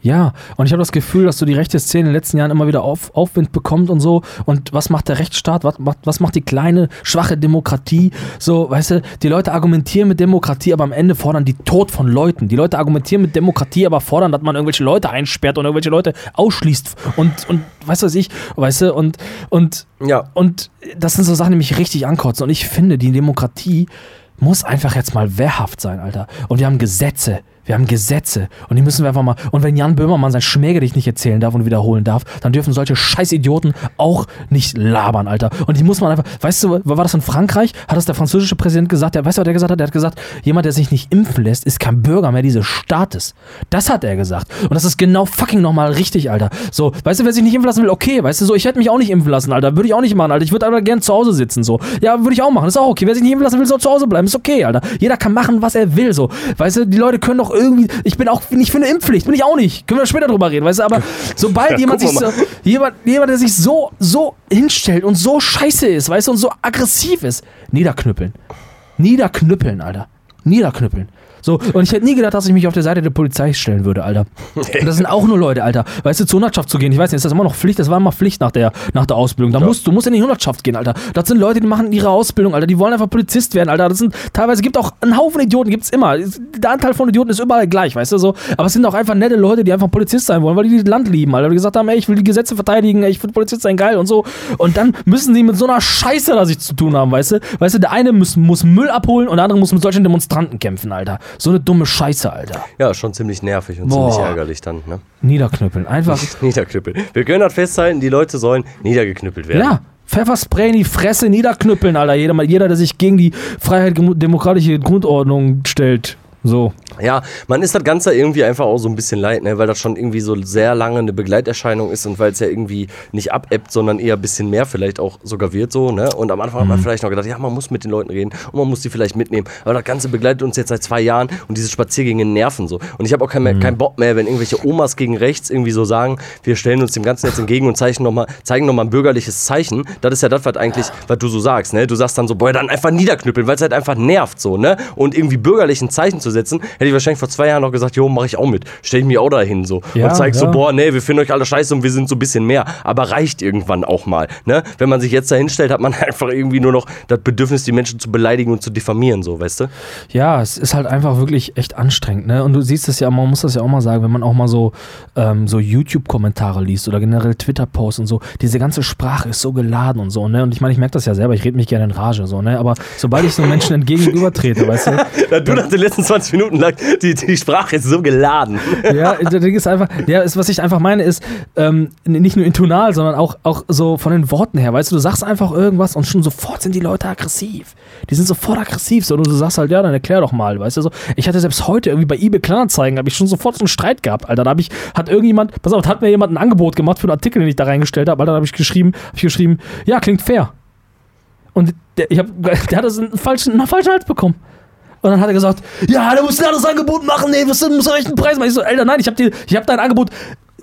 Ja, und ich habe das Gefühl, dass so die rechte Szene in den letzten Jahren immer wieder auf, Aufwind bekommt und so. Und was macht der Rechtsstaat? Was macht, was macht die kleine, schwache Demokratie? So, weißt du, die Leute argumentieren mit Demokratie, aber am Ende fordern die Tod von Leuten. Die Leute argumentieren mit Demokratie, aber fordern, dass man irgendwelche Leute einsperrt und irgendwelche Leute ausschließt. Und, und weißt du was ich, weißt du, und, und, Ja. und das sind so Sachen, die mich richtig ankotzen. Und ich finde, die Demokratie muss einfach jetzt mal wehrhaft sein, Alter. Und wir haben Gesetze. Wir haben Gesetze. Und die müssen wir einfach mal. Und wenn Jan Böhmermann sein Schmähgedicht nicht erzählen darf und wiederholen darf, dann dürfen solche Scheißidioten auch nicht labern, Alter. Und die muss man einfach. Weißt du, war das in Frankreich? Hat das der französische Präsident gesagt? Der, weißt du, was der gesagt hat? Der hat gesagt, jemand, der sich nicht impfen lässt, ist kein Bürger mehr dieses Staates. Das hat er gesagt. Und das ist genau fucking nochmal richtig, Alter. So, weißt du, wer sich nicht impfen lassen will, okay, weißt du, so, ich hätte mich auch nicht impfen lassen, Alter. Würde ich auch nicht machen, Alter. Ich würde aber gern zu Hause sitzen, so. Ja, würde ich auch machen. Ist auch okay. Wer sich nicht impfen lassen will, soll zu Hause bleiben. Ist okay, Alter. Jeder kann machen, was er will, so. Weißt du, die Leute können doch irgendwie. Ich bin auch nicht für eine Impfpflicht, bin ich auch nicht. Können wir später drüber reden, weißt du, aber sobald jemand sich so, jemand, jemand, der sich so, so hinstellt und so scheiße ist, weißt du, und so aggressiv ist, niederknüppeln. Niederknüppeln, Alter. Niederknüppeln. So, und ich hätte nie gedacht, dass ich mich auf der Seite der Polizei stellen würde, Alter. Und das sind auch nur Leute, Alter. Weißt du, zur Hundertschaft zu gehen, ich weiß nicht, ist das immer noch Pflicht? Das war immer Pflicht nach der, nach der Ausbildung. Da musst, du musst in die Hundertschaft gehen, Alter. Das sind Leute, die machen ihre Ausbildung, Alter. Die wollen einfach Polizist werden, Alter. Das sind, teilweise gibt auch einen Haufen Idioten, gibt's immer. Der Anteil von Idioten ist überall gleich, weißt du, so. Aber es sind auch einfach nette Leute, die einfach Polizist sein wollen, weil die das Land lieben, Alter. Die gesagt haben, ey, ich will die Gesetze verteidigen, ey, ich finde Polizist sein geil und so. Und dann müssen sie mit so einer Scheiße da sich zu tun haben, weißt du. Weißt du, der eine muss, muss Müll abholen und der andere muss mit solchen Demonstranten kämpfen, Alter. So eine dumme Scheiße, Alter. Ja, schon ziemlich nervig und Boah. ziemlich ärgerlich dann, ne? Niederknüppeln. Einfach. Niederknüppeln. Wir können das festhalten, die Leute sollen niedergeknüppelt werden. Ja. Pfefferspray in die Fresse niederknüppeln, Alter. Jeder, jeder der sich gegen die Freiheit, demokratische Grundordnung stellt. So. Ja, man ist das Ganze irgendwie einfach auch so ein bisschen leid, ne? weil das schon irgendwie so sehr lange eine Begleiterscheinung ist und weil es ja irgendwie nicht abebbt, sondern eher ein bisschen mehr vielleicht auch sogar wird so. Ne? Und am Anfang hat man vielleicht noch gedacht, ja, man muss mit den Leuten reden und man muss die vielleicht mitnehmen. Aber das Ganze begleitet uns jetzt seit zwei Jahren und diese Spaziergänge nerven so. Und ich habe auch keinen mehr- keinen Bock mehr, wenn irgendwelche Omas gegen rechts irgendwie so sagen, wir stellen uns dem Ganzen jetzt entgegen und noch mal, zeigen nochmal ein bürgerliches Zeichen. Das ist ja das, was eigentlich, was du so sagst. Ne? Du sagst dann so, boah, dann einfach niederknüppeln, weil es halt einfach nervt so. Ne? Und irgendwie bürgerlichen Zeichen zu einzusetzen, hätte ich wahrscheinlich vor zwei Jahren noch gesagt, jo, mache ich auch mit. Stell ich mich auch dahin so. Ja, und zeig so, ja. boah, nee, wir finden euch alle scheiße und wir sind so ein bisschen mehr. Aber reicht irgendwann auch mal. Ne? Wenn man sich jetzt dahin stellt, hat man einfach irgendwie nur noch das Bedürfnis, die Menschen zu beleidigen und zu diffamieren, so, weißt du? Ja, es ist halt einfach wirklich echt anstrengend, ne? Und du siehst es ja, man muss das ja auch mal sagen, wenn man auch mal so, ähm, so YouTube-Kommentare liest oder generell Twitter-Posts und so, diese ganze Sprache ist so geladen und so, ne? Und ich meine, ich merke das ja selber, ich rede mich gerne in Rage, so, ne? Aber sobald ich so Menschen entgegenübertrete, weißt du, Ja, du nach den letzten 20 Minuten lang, die, die Sprache ist so geladen. Ja, das ist einfach, ja, ist, was ich einfach meine, ist ähm, nicht nur intonal, sondern auch, auch so von den Worten her. Weißt du, du sagst einfach irgendwas und schon sofort sind die Leute aggressiv. Die sind sofort aggressiv. So, und du sagst halt, ja, dann erklär doch mal, weißt du so. Ich hatte selbst heute irgendwie bei eBay Kleinanzeigen, habe ich schon sofort so einen Streit gehabt, Alter. Da habe ich, hat irgendjemand, pass auf, hat mir jemand ein Angebot gemacht für einen Artikel, den ich da reingestellt habe, Alter, da habe ich geschrieben, habe ich geschrieben, ja, klingt fair. Und der, ich hab, der hat das einen falschen, einen falschen Hals bekommen. Und dann hat er gesagt, ja, du musst ein anderes Angebot machen, was musst du rechten Preis machen. Ich so, Alter, nein, ich habe hab dein Angebot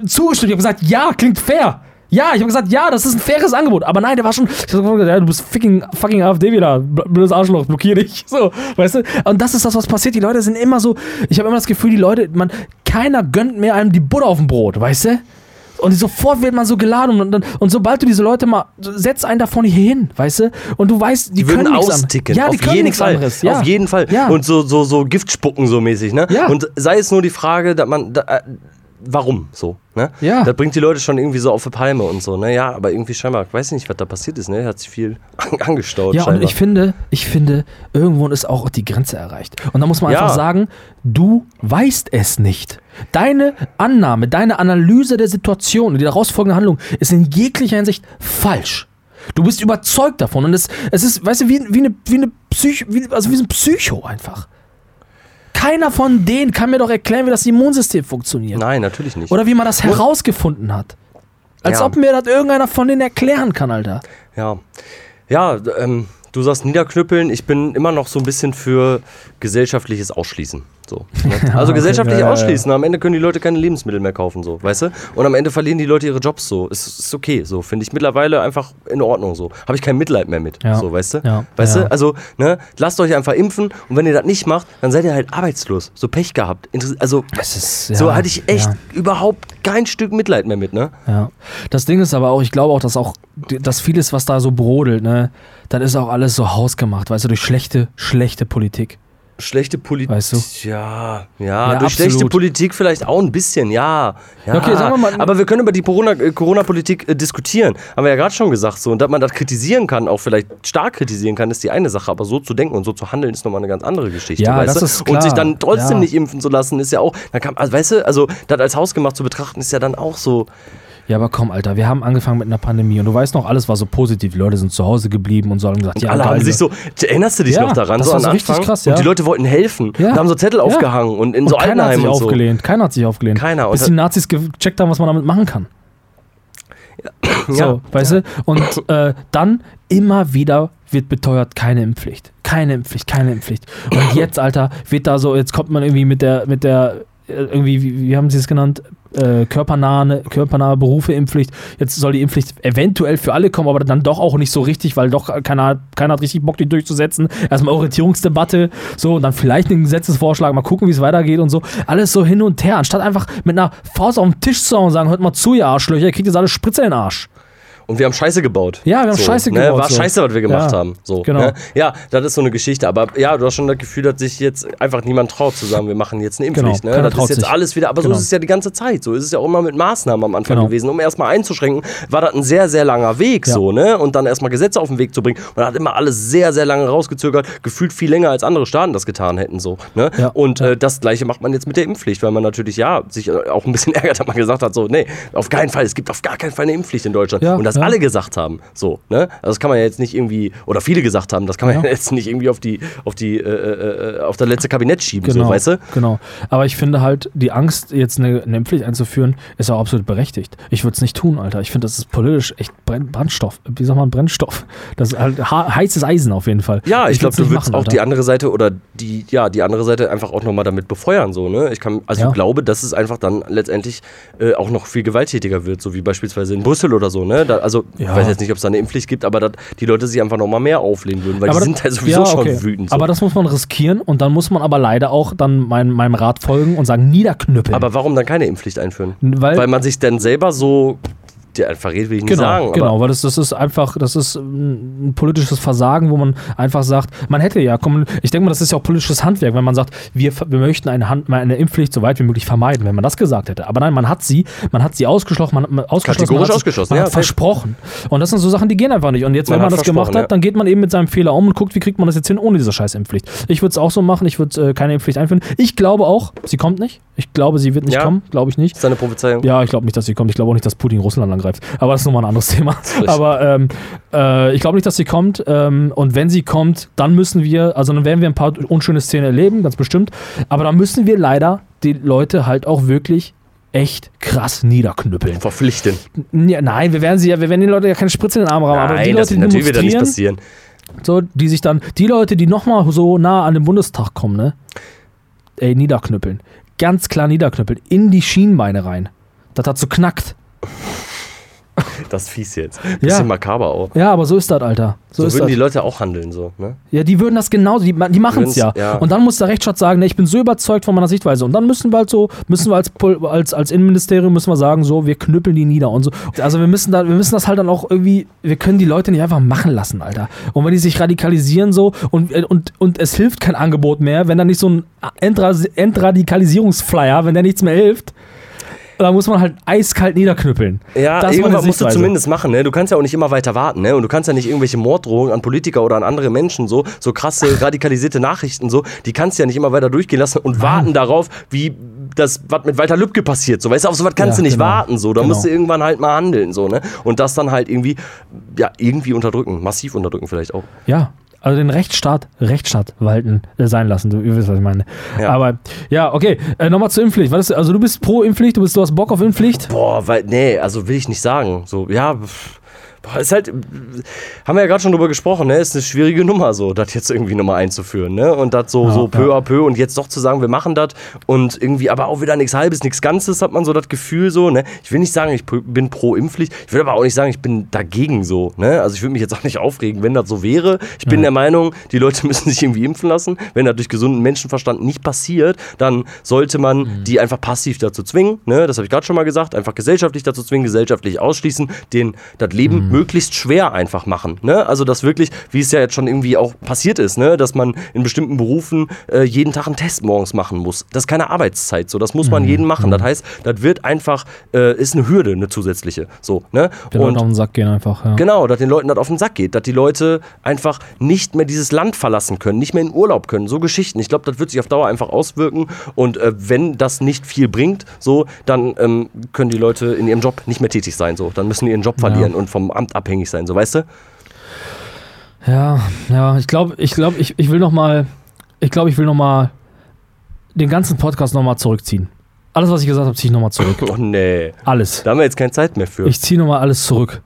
zugestimmt. Ich habe gesagt, ja, klingt fair. Ja, ich habe gesagt, ja, das ist ein faires Angebot. Aber nein, der war schon, ich hab gesagt, ja, du bist fucking, fucking AfD wieder, bl- blödes Arschloch, blockier dich. So, weißt du? Und das ist das, was passiert. Die Leute sind immer so, ich habe immer das Gefühl, die Leute, man, keiner gönnt mehr einem die Butter auf dem Brot, weißt du? Und sofort wird man so geladen und, und, und sobald du diese Leute mal, setz einen davon hier hin, weißt du? Und du weißt, die, Die würden können an- austicken. Ja, die auf können jeden nichts Fall. anderes. Ja. Auf jeden Fall. Ja. Und so, so, so Gift spucken so mäßig, ne? Ja. Und sei es nur die Frage, dass man. Da, äh, warum so? Ne? Ja. Das bringt die Leute schon irgendwie so auf die Palme und so, ne? Ja, aber irgendwie scheinbar, ich weiß nicht, was da passiert ist, ne? Hat sich viel angestaut. Ja, und scheinbar. ich finde, ich finde, irgendwo ist auch die Grenze erreicht. Und da muss man Ja. einfach sagen, du weißt es nicht. Deine Annahme, deine Analyse der Situation und die daraus folgende Handlung ist in jeglicher Hinsicht falsch. Du bist überzeugt davon und es, es ist, weißt du, wie, wie eine, wie eine Psycho, wie, also wie ein Psycho einfach. Keiner von denen kann mir doch erklären, wie das Immunsystem funktioniert. Nein, natürlich nicht. Oder wie man das herausgefunden hat. Als Ja. ob mir das irgendeiner von denen erklären kann, Alter. Ja. Ja, ähm, du sagst niederknüppeln, ich bin immer noch so ein bisschen für gesellschaftliches Ausschließen. So, ne? Also gesellschaftlich ja, ausschließen. Am Ende können die Leute keine Lebensmittel mehr kaufen, so, weißt du? Und am Ende verlieren die Leute ihre Jobs so. Ist, ist okay, so. Finde ich mittlerweile einfach in Ordnung so. Habe ich kein Mitleid mehr mit. Ja. So, weißt du? Ja, Weißt ja. du? Also, ne, lasst euch einfach impfen und wenn ihr das nicht macht, dann seid ihr halt arbeitslos. So Pech gehabt. Interess also, ist, so hatte ich echt überhaupt kein Stück Mitleid mehr mit, ne? Ja. Das Ding ist aber auch, ich glaube auch, dass auch, dass vieles, was da so brodelt, ne, das ist auch alles so hausgemacht, weißt du, durch schlechte, schlechte Politik. Schlechte Politik. Weißt du? Ja, ja, Ja, durch schlechte absolut. Politik vielleicht auch ein bisschen, ja. ja. Okay, sagen wir mal- Aber wir können über die Corona- äh, Corona-Politik äh, diskutieren. Haben wir ja gerade schon gesagt. So. Und dass man das kritisieren kann, auch vielleicht stark kritisieren kann, ist die eine Sache. Aber so zu denken und so zu handeln, ist nochmal eine ganz andere Geschichte. Ja, weißt das du? ist Und sich klar. dann trotzdem Ja. nicht impfen zu lassen, ist ja auch. Dann kann, also, weißt du, also das als hausgemacht zu betrachten, ist ja dann auch so. Ja, aber komm, Alter, wir haben angefangen mit einer Pandemie und du weißt noch, alles war so positiv. Die Leute sind zu Hause geblieben und so haben gesagt, ja, Alle haben sich so, erinnerst du dich Ja, noch daran, das so war so richtig Anfang? krass, ja. Und die Leute wollten helfen. Ja. Und haben so Zettel Ja. aufgehangen und in und so keiner hat sich und so. aufgelehnt. Keiner hat sich aufgelehnt. Keiner. Und Bis die Nazis gecheckt haben, was man damit machen kann. So, Ja. weißt du? Und äh, dann immer wieder wird beteuert, keine Impfpflicht. Keine Impfpflicht, keine Impfpflicht. Und jetzt, Alter, wird da so, jetzt kommt man irgendwie mit der, mit der, äh, irgendwie, wie, wie haben sie es genannt? Äh, körpernahe, körpernahe Berufe, Impfpflicht. Jetzt soll die Impfpflicht eventuell für alle kommen, aber dann doch auch nicht so richtig, weil doch keiner, keiner hat richtig Bock, die durchzusetzen. Erstmal Orientierungsdebatte, so, und dann vielleicht einen Gesetzesvorschlag, mal gucken, wie es weitergeht und so. Alles so hin und her, anstatt einfach mit einer Faust auf den Tisch zu hauen und sagen, hört mal zu, ihr Arschlöcher, ihr kriegt jetzt alle Spritze in den Arsch. Und wir haben Scheiße gebaut. Ja, wir haben so, Scheiße ne? gebaut, War so. scheiße, was wir gemacht Ja, haben. So, genau. Ne? Ja, das ist so eine Geschichte. Aber ja, du hast schon das Gefühl, dass sich jetzt einfach niemand traut zu sagen, wir machen jetzt eine Impfpflicht. Genau, ne? Das ist jetzt sich. alles wieder, aber Genau. so ist es ja die ganze Zeit. So ist es ja auch immer mit Maßnahmen am Anfang Genau. gewesen. Um erstmal einzuschränken, war das ein sehr, sehr langer Weg Ja. so, ne? Und dann erstmal Gesetze auf den Weg zu bringen. Und dann hat immer alles sehr, sehr lange rausgezögert, gefühlt viel länger als andere Staaten das getan hätten. So, ne? Ja. Und äh, das gleiche macht man jetzt mit der Impfpflicht, weil man natürlich ja sich äh, auch ein bisschen ärgert, hat man gesagt hat, so, nee, auf keinen Fall, es gibt auf gar keinen Fall eine Impfpflicht in Deutschland. Und das ja. alle gesagt haben. So, ne? Also das kann man ja jetzt nicht irgendwie, oder viele gesagt haben, das kann man Ja. ja. jetzt nicht irgendwie auf die, auf die, äh, äh, auf das letzte Kabinett schieben, Genau, so, weißt du? genau. Aber ich finde halt, die Angst, jetzt eine, eine Impfpflicht einzuführen, ist auch absolut berechtigt. Ich würde es nicht tun, Alter. Ich finde, das ist politisch echt Brenn Brandstoff. Wie sagt man Brennstoff? Das ist halt ha heißes Eisen auf jeden Fall. Ja, ich, glaube, würd's du würdest auch Alter. die andere Seite oder die, ja, die andere Seite einfach auch nochmal damit befeuern, so, ne? Ich kann, also Ja. ich glaube, dass es einfach dann letztendlich äh, auch noch viel gewalttätiger wird, so wie beispielsweise in Brüssel oder so, ne? Da, also ich Ja. weiß jetzt nicht, ob es da eine Impfpflicht gibt, aber dass die Leute sich einfach nochmal mehr auflehnen würden, weil Aber die das- sind halt sowieso ja, schon okay. wütend. So. Aber das muss man riskieren und dann muss man aber leider auch dann mein, meinem Rat folgen und sagen, niederknüppeln. Aber warum dann keine Impfpflicht einführen? Weil- Weil man sich dann selber so ja, verrät, will ich nicht Genau, sagen. genau, weil das, das ist einfach, das ist ein politisches Versagen, wo man einfach sagt, man hätte ja, kommen- ich denke mal, das ist ja auch politisches Handwerk, wenn man sagt, wir, wir möchten eine, Hand, eine Impfpflicht so weit wie möglich vermeiden, wenn man das gesagt hätte. Aber nein, man hat sie, man hat sie ausgeschlossen, man, man ausgeschlossen, Kategorisch man ausgeschlossen, man ja, hat versprochen. Und das sind so Sachen, die gehen einfach nicht. Und jetzt, Man wenn man das gemacht hat, dann geht man eben mit seinem Fehler um und guckt, wie kriegt man das jetzt hin ohne diese scheiß Impfpflicht. Ich würde es auch so machen, ich würde äh, keine Impfpflicht einführen. Ich glaube auch, sie kommt nicht. Ich glaube, sie wird nicht Ja. kommen, glaube ich nicht. ist das eine Prophezeiung? Ja, ich glaube nicht, dass sie kommt. Ich glaube auch nicht, dass Putin Russland angreift. Aber das ist nochmal ein anderes Thema. Aber ähm, äh, ich glaube nicht, dass sie kommt. Ähm, und wenn sie kommt, dann müssen wir, also dann werden wir ein paar unschöne Szenen erleben, ganz bestimmt. Aber dann müssen wir leider die Leute halt auch wirklich echt krass niederknüppeln. Verpflichten. Ja, nein, wir werden sie ja, wir werden den Leuten ja keine Spritze in den Arm rammen. aber die Nein, das, Leute, die natürlich das nicht passieren. so, die sich dann, die Leute, die nochmal so nah an den Bundestag kommen, ne? Ey, niederknüppeln. Ganz klar niederknüppeln. In die Schienbeine rein. Das hat so knackt. Das ist fies jetzt. Bisschen makaber auch. Ja, aber so ist das, Alter. So, So, würden das. die Leute auch handeln, so, ne? Ja, die würden das genauso, die, die machen es ja. ja. Und dann muss der Rechtsstaat sagen, ne, ich bin so überzeugt von meiner Sichtweise. Und dann müssen wir halt so, müssen wir als, als, als Innenministerium müssen wir sagen, so, wir knüppeln die nieder und so. Also wir müssen da, wir müssen das halt dann auch irgendwie, wir können die Leute nicht einfach machen lassen, Alter. Und wenn die sich radikalisieren so und, und, und es hilft kein Angebot mehr, wenn da nicht so ein Entra Entradikalisierungsflyer, wenn der nichts mehr hilft, dann muss man halt eiskalt niederknüppeln. Ja, Das irgendwas musst du zumindest machen, ne? Du kannst ja auch nicht immer weiter warten, ne? Und du kannst ja nicht irgendwelche Morddrohungen an Politiker oder an andere Menschen so, so krasse, radikalisierte Nachrichten so, die kannst du ja nicht immer weiter durchgehen lassen und warten darauf, wie das, was mit Walter Lübcke passiert, so. Weißt du, auf sowas kannst Ja, du nicht genau. warten, so. Da Genau. musst du irgendwann halt mal handeln, so, ne? Und das dann halt irgendwie, ja, irgendwie unterdrücken, massiv unterdrücken vielleicht auch. Ja, also den Rechtsstaat Rechtsstaat walten äh, sein lassen. Du ihr wisst, was ich meine. Ja. Aber ja, okay. Äh, Nochmal zur Impfpflicht. Was ist, also du bist pro Impfpflicht, du, bist, du hast Bock auf Impfpflicht? Boah, weil, nee, also will ich nicht sagen. So, ja, pff, boah, ist halt, haben wir ja gerade schon drüber gesprochen, ne? Ist eine schwierige Nummer, so, das jetzt irgendwie nochmal einzuführen, ne? Und das so, Ja, so peu ja. à peu und jetzt doch zu sagen, wir machen das und irgendwie aber auch wieder nichts Halbes, nichts Ganzes, hat man so das Gefühl so, ne? Ich will nicht sagen, ich bin pro Impfpflicht, ich will aber auch nicht sagen, ich bin dagegen so, ne? Also ich würde mich jetzt auch nicht aufregen, wenn das so wäre. Ich bin der Meinung, die Leute müssen sich irgendwie impfen lassen. Wenn das durch gesunden Menschenverstand nicht passiert, dann sollte man Mhm. die einfach passiv dazu zwingen, ne? Das habe ich gerade schon mal gesagt, einfach gesellschaftlich dazu zwingen, gesellschaftlich ausschließen, den das Leben Mhm. Möglichst schwer einfach machen, ne? Also das wirklich, wie es ja jetzt schon irgendwie auch passiert ist, ne? Dass man in bestimmten Berufen äh, jeden Tag einen Test morgens machen muss. Das ist keine Arbeitszeit, so. Das muss Mhm. man jeden machen. Das heißt, das wird einfach, äh, ist eine Hürde, eine zusätzliche, so, ne? Den Leuten auf den Sack gehen einfach. Ja. Genau, dass den Leuten das auf den Sack geht, dass die Leute einfach nicht mehr dieses Land verlassen können, nicht mehr in Urlaub können, so Geschichten. Ich glaube, das wird sich auf Dauer einfach auswirken und äh, wenn das nicht viel bringt, so, dann ähm, können die Leute in ihrem Job nicht mehr tätig sein, so. Dann müssen die ihren Job verlieren und vom Amt abhängig sein, so, weißt du? Ja, ja, ich glaube, ich glaube, ich, ich will noch mal, ich glaube, ich will noch mal den ganzen Podcast noch mal zurückziehen. Alles, was ich gesagt habe, ziehe ich noch mal zurück. Oh nee, Alles. da haben wir jetzt keine Zeit mehr für. Ich ziehe noch mal alles zurück.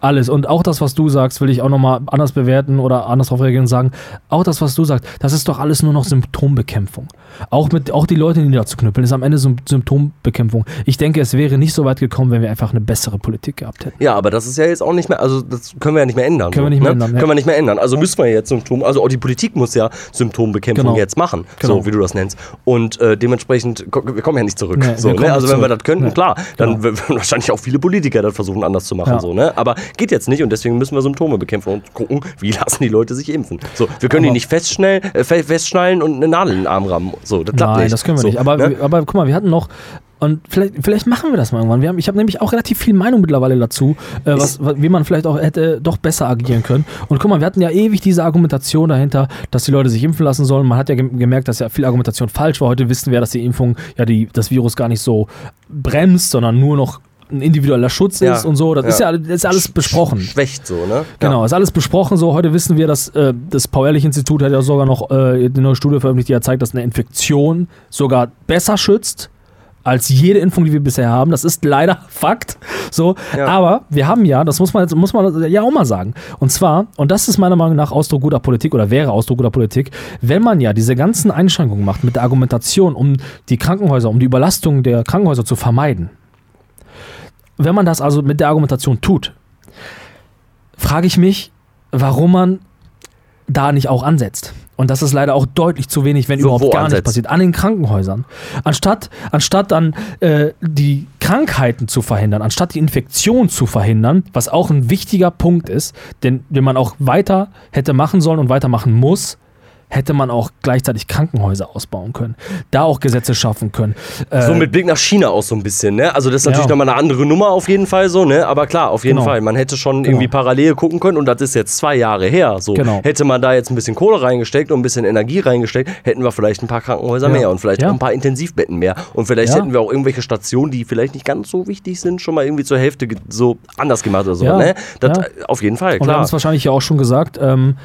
Alles. Und auch das, was du sagst, will ich auch noch mal anders bewerten oder anders darauf reagieren und sagen, auch das, was du sagst, das ist doch alles nur noch Symptombekämpfung. Auch, mit, auch die Leute niederzuknüppeln, ist am Ende Sym- Symptombekämpfung. Ich denke, es wäre nicht so weit gekommen, wenn wir einfach eine bessere Politik gehabt hätten. Ja, aber das ist ja jetzt auch nicht mehr, also das können wir ja nicht mehr ändern. Können wir so, nicht mehr ne? ändern, ja. Können wir nicht mehr ändern. Also müssen wir jetzt Symptom, also auch die Politik muss ja Symptombekämpfung Genau. jetzt machen, Genau. so wie du das nennst. Und äh, dementsprechend, wir kommen ja nicht zurück. Nee, so, wir ne? Also nicht wenn wir zurück. das könnten, Nee. klar, dann Genau. würden wahrscheinlich auch viele Politiker das versuchen anders zu machen. Ja. So, ne? Aber geht jetzt nicht und deswegen müssen wir Symptome bekämpfen und gucken, wie lassen die Leute sich impfen. So, wir können die Aber- nicht festschnell, äh, fe- festschnallen und eine Nadel in den Arm rammen. So, das klappt Nein, nicht. das können wir so, nicht. Aber, ne? aber guck mal, wir hatten noch. Und vielleicht, vielleicht machen wir das mal irgendwann. Wir haben, ich habe nämlich auch relativ viel Meinung mittlerweile dazu, äh, was, wie man vielleicht auch hätte doch besser agieren können. Und guck mal, wir hatten ja ewig diese Argumentation dahinter, dass die Leute sich impfen lassen sollen. Man hat ja gem- gemerkt, dass ja viel Argumentation falsch war. Heute wissen wir, dass die Impfung ja die, das Virus gar nicht so bremst, sondern nur noch ein individueller Schutz Ja, ist und so. Das, ja. ist ja das ist ja alles besprochen. Schwächt so, ne? Genau, ist alles besprochen so. Heute wissen wir, dass äh, das Paul-Ehrlich-Institut hat ja sogar noch äh, eine neue Studie veröffentlicht, die ja zeigt, dass eine Infektion sogar besser schützt als jede Impfung, die wir bisher haben. Das ist leider Fakt. So, Ja. aber wir haben ja, das muss man jetzt muss man ja auch mal sagen. Und zwar, und das ist meiner Meinung nach Ausdruck guter Politik oder wäre Ausdruck guter Politik, wenn man ja diese ganzen Einschränkungen macht mit der Argumentation, um die Krankenhäuser, um die Überlastung der Krankenhäuser zu vermeiden. Wenn man das also mit der Argumentation tut, frage ich mich, warum man da nicht auch ansetzt. Und das ist leider auch deutlich zu wenig, wenn So, überhaupt gar ansetzt? nicht passiert. An den Krankenhäusern. Anstatt, anstatt dann äh, die Krankheiten zu verhindern, anstatt die Infektion zu verhindern, was auch ein wichtiger Punkt ist, den, den man auch weiter hätte machen sollen und weitermachen muss, hätte man auch gleichzeitig Krankenhäuser ausbauen können. Da auch Gesetze schaffen können. Äh, So mit Blick nach China auch so ein bisschen, ne? Also das ist natürlich Ja. nochmal eine andere Nummer auf jeden Fall so, ne? Aber klar, auf jeden Genau. Fall. Man hätte schon irgendwie parallel gucken können und das ist jetzt zwei Jahre her. So Genau. hätte man da jetzt ein bisschen Kohle reingesteckt und ein bisschen Energie reingesteckt, hätten wir vielleicht ein paar Krankenhäuser Ja. mehr und vielleicht Ja. auch ein paar Intensivbetten mehr. Und vielleicht hätten wir auch irgendwelche Stationen, die vielleicht nicht ganz so wichtig sind, schon mal irgendwie zur Hälfte so anders gemacht oder so, ne? Das. Auf jeden Fall, und wir haben klar. es wahrscheinlich ja auch schon gesagt, ähm,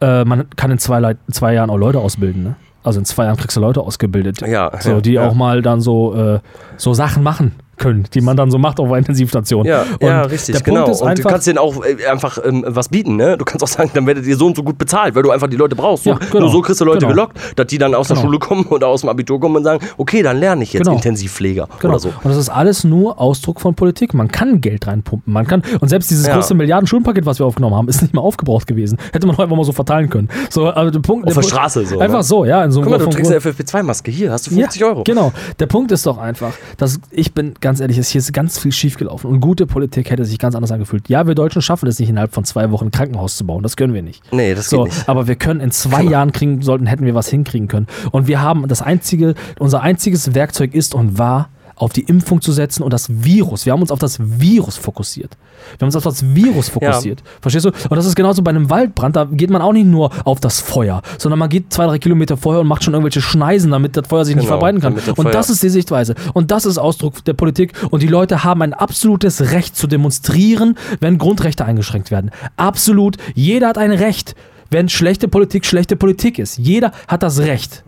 äh, man kann in zwei, zwei Jahren auch Leute ausbilden. Ne? Also in zwei Jahren kriegst du Leute ausgebildet. Ja, so, die ja. auch mal dann so, äh, so Sachen machen können, die man dann so macht auf einer Intensivstation. Ja, und ja, richtig, der genau. Punkt ist und du kannst denen auch äh, einfach ähm, was bieten, ne? Du kannst auch sagen, dann werdet ihr so und so gut bezahlt, weil du einfach die Leute brauchst. So, Ja, genau. Nur so kriegst du Leute Genau. gelockt, dass die dann aus der Genau. Schule kommen oder aus dem Abitur kommen und sagen, okay, dann lerne ich jetzt Genau. Intensivpfleger Genau. oder so. Und das ist alles nur Ausdruck von Politik. Man kann Geld reinpumpen. Man kann, und selbst dieses Ja. große Milliarden-Schuldenpaket, was wir aufgenommen haben, ist nicht mal aufgebraucht gewesen. Hätte man einfach mal so verteilen können. So, aber der Punkt, Auf der der Straße so, Einfach ne? so, ja. In so Guck mal, du trägst Grund- eine FFP2-Maske, hier hast du 50 Euro. Genau. Der Punkt ist doch einfach, dass ich bin ganz ehrlich, es hier ist ganz viel schiefgelaufen und gute Politik hätte sich ganz anders angefühlt. Ja, wir Deutschen schaffen es nicht innerhalb von zwei Wochen ein Krankenhaus zu bauen, das können wir nicht. Nee, das So, geht nicht. aber wir können in zwei Jahren kriegen, sollten, hätten wir was hinkriegen können. Und wir haben das einzige, unser einziges Werkzeug ist und war, auf die Impfung zu setzen und das Virus. Wir haben uns auf das Virus fokussiert. Wir haben uns auf das Virus fokussiert. Verstehst du? Und das ist genauso bei einem Waldbrand. Da geht man auch nicht nur auf das Feuer, sondern man geht zwei, drei Kilometer vorher und macht schon irgendwelche Schneisen, damit das Feuer sich nicht Genau, verbreiten kann. das Und das ist die Sichtweise. Und das ist Ausdruck der Politik. Und die Leute haben ein absolutes Recht zu demonstrieren, wenn Grundrechte eingeschränkt werden. Absolut. Jeder hat ein Recht, wenn schlechte Politik schlechte Politik ist. Jeder hat das Recht.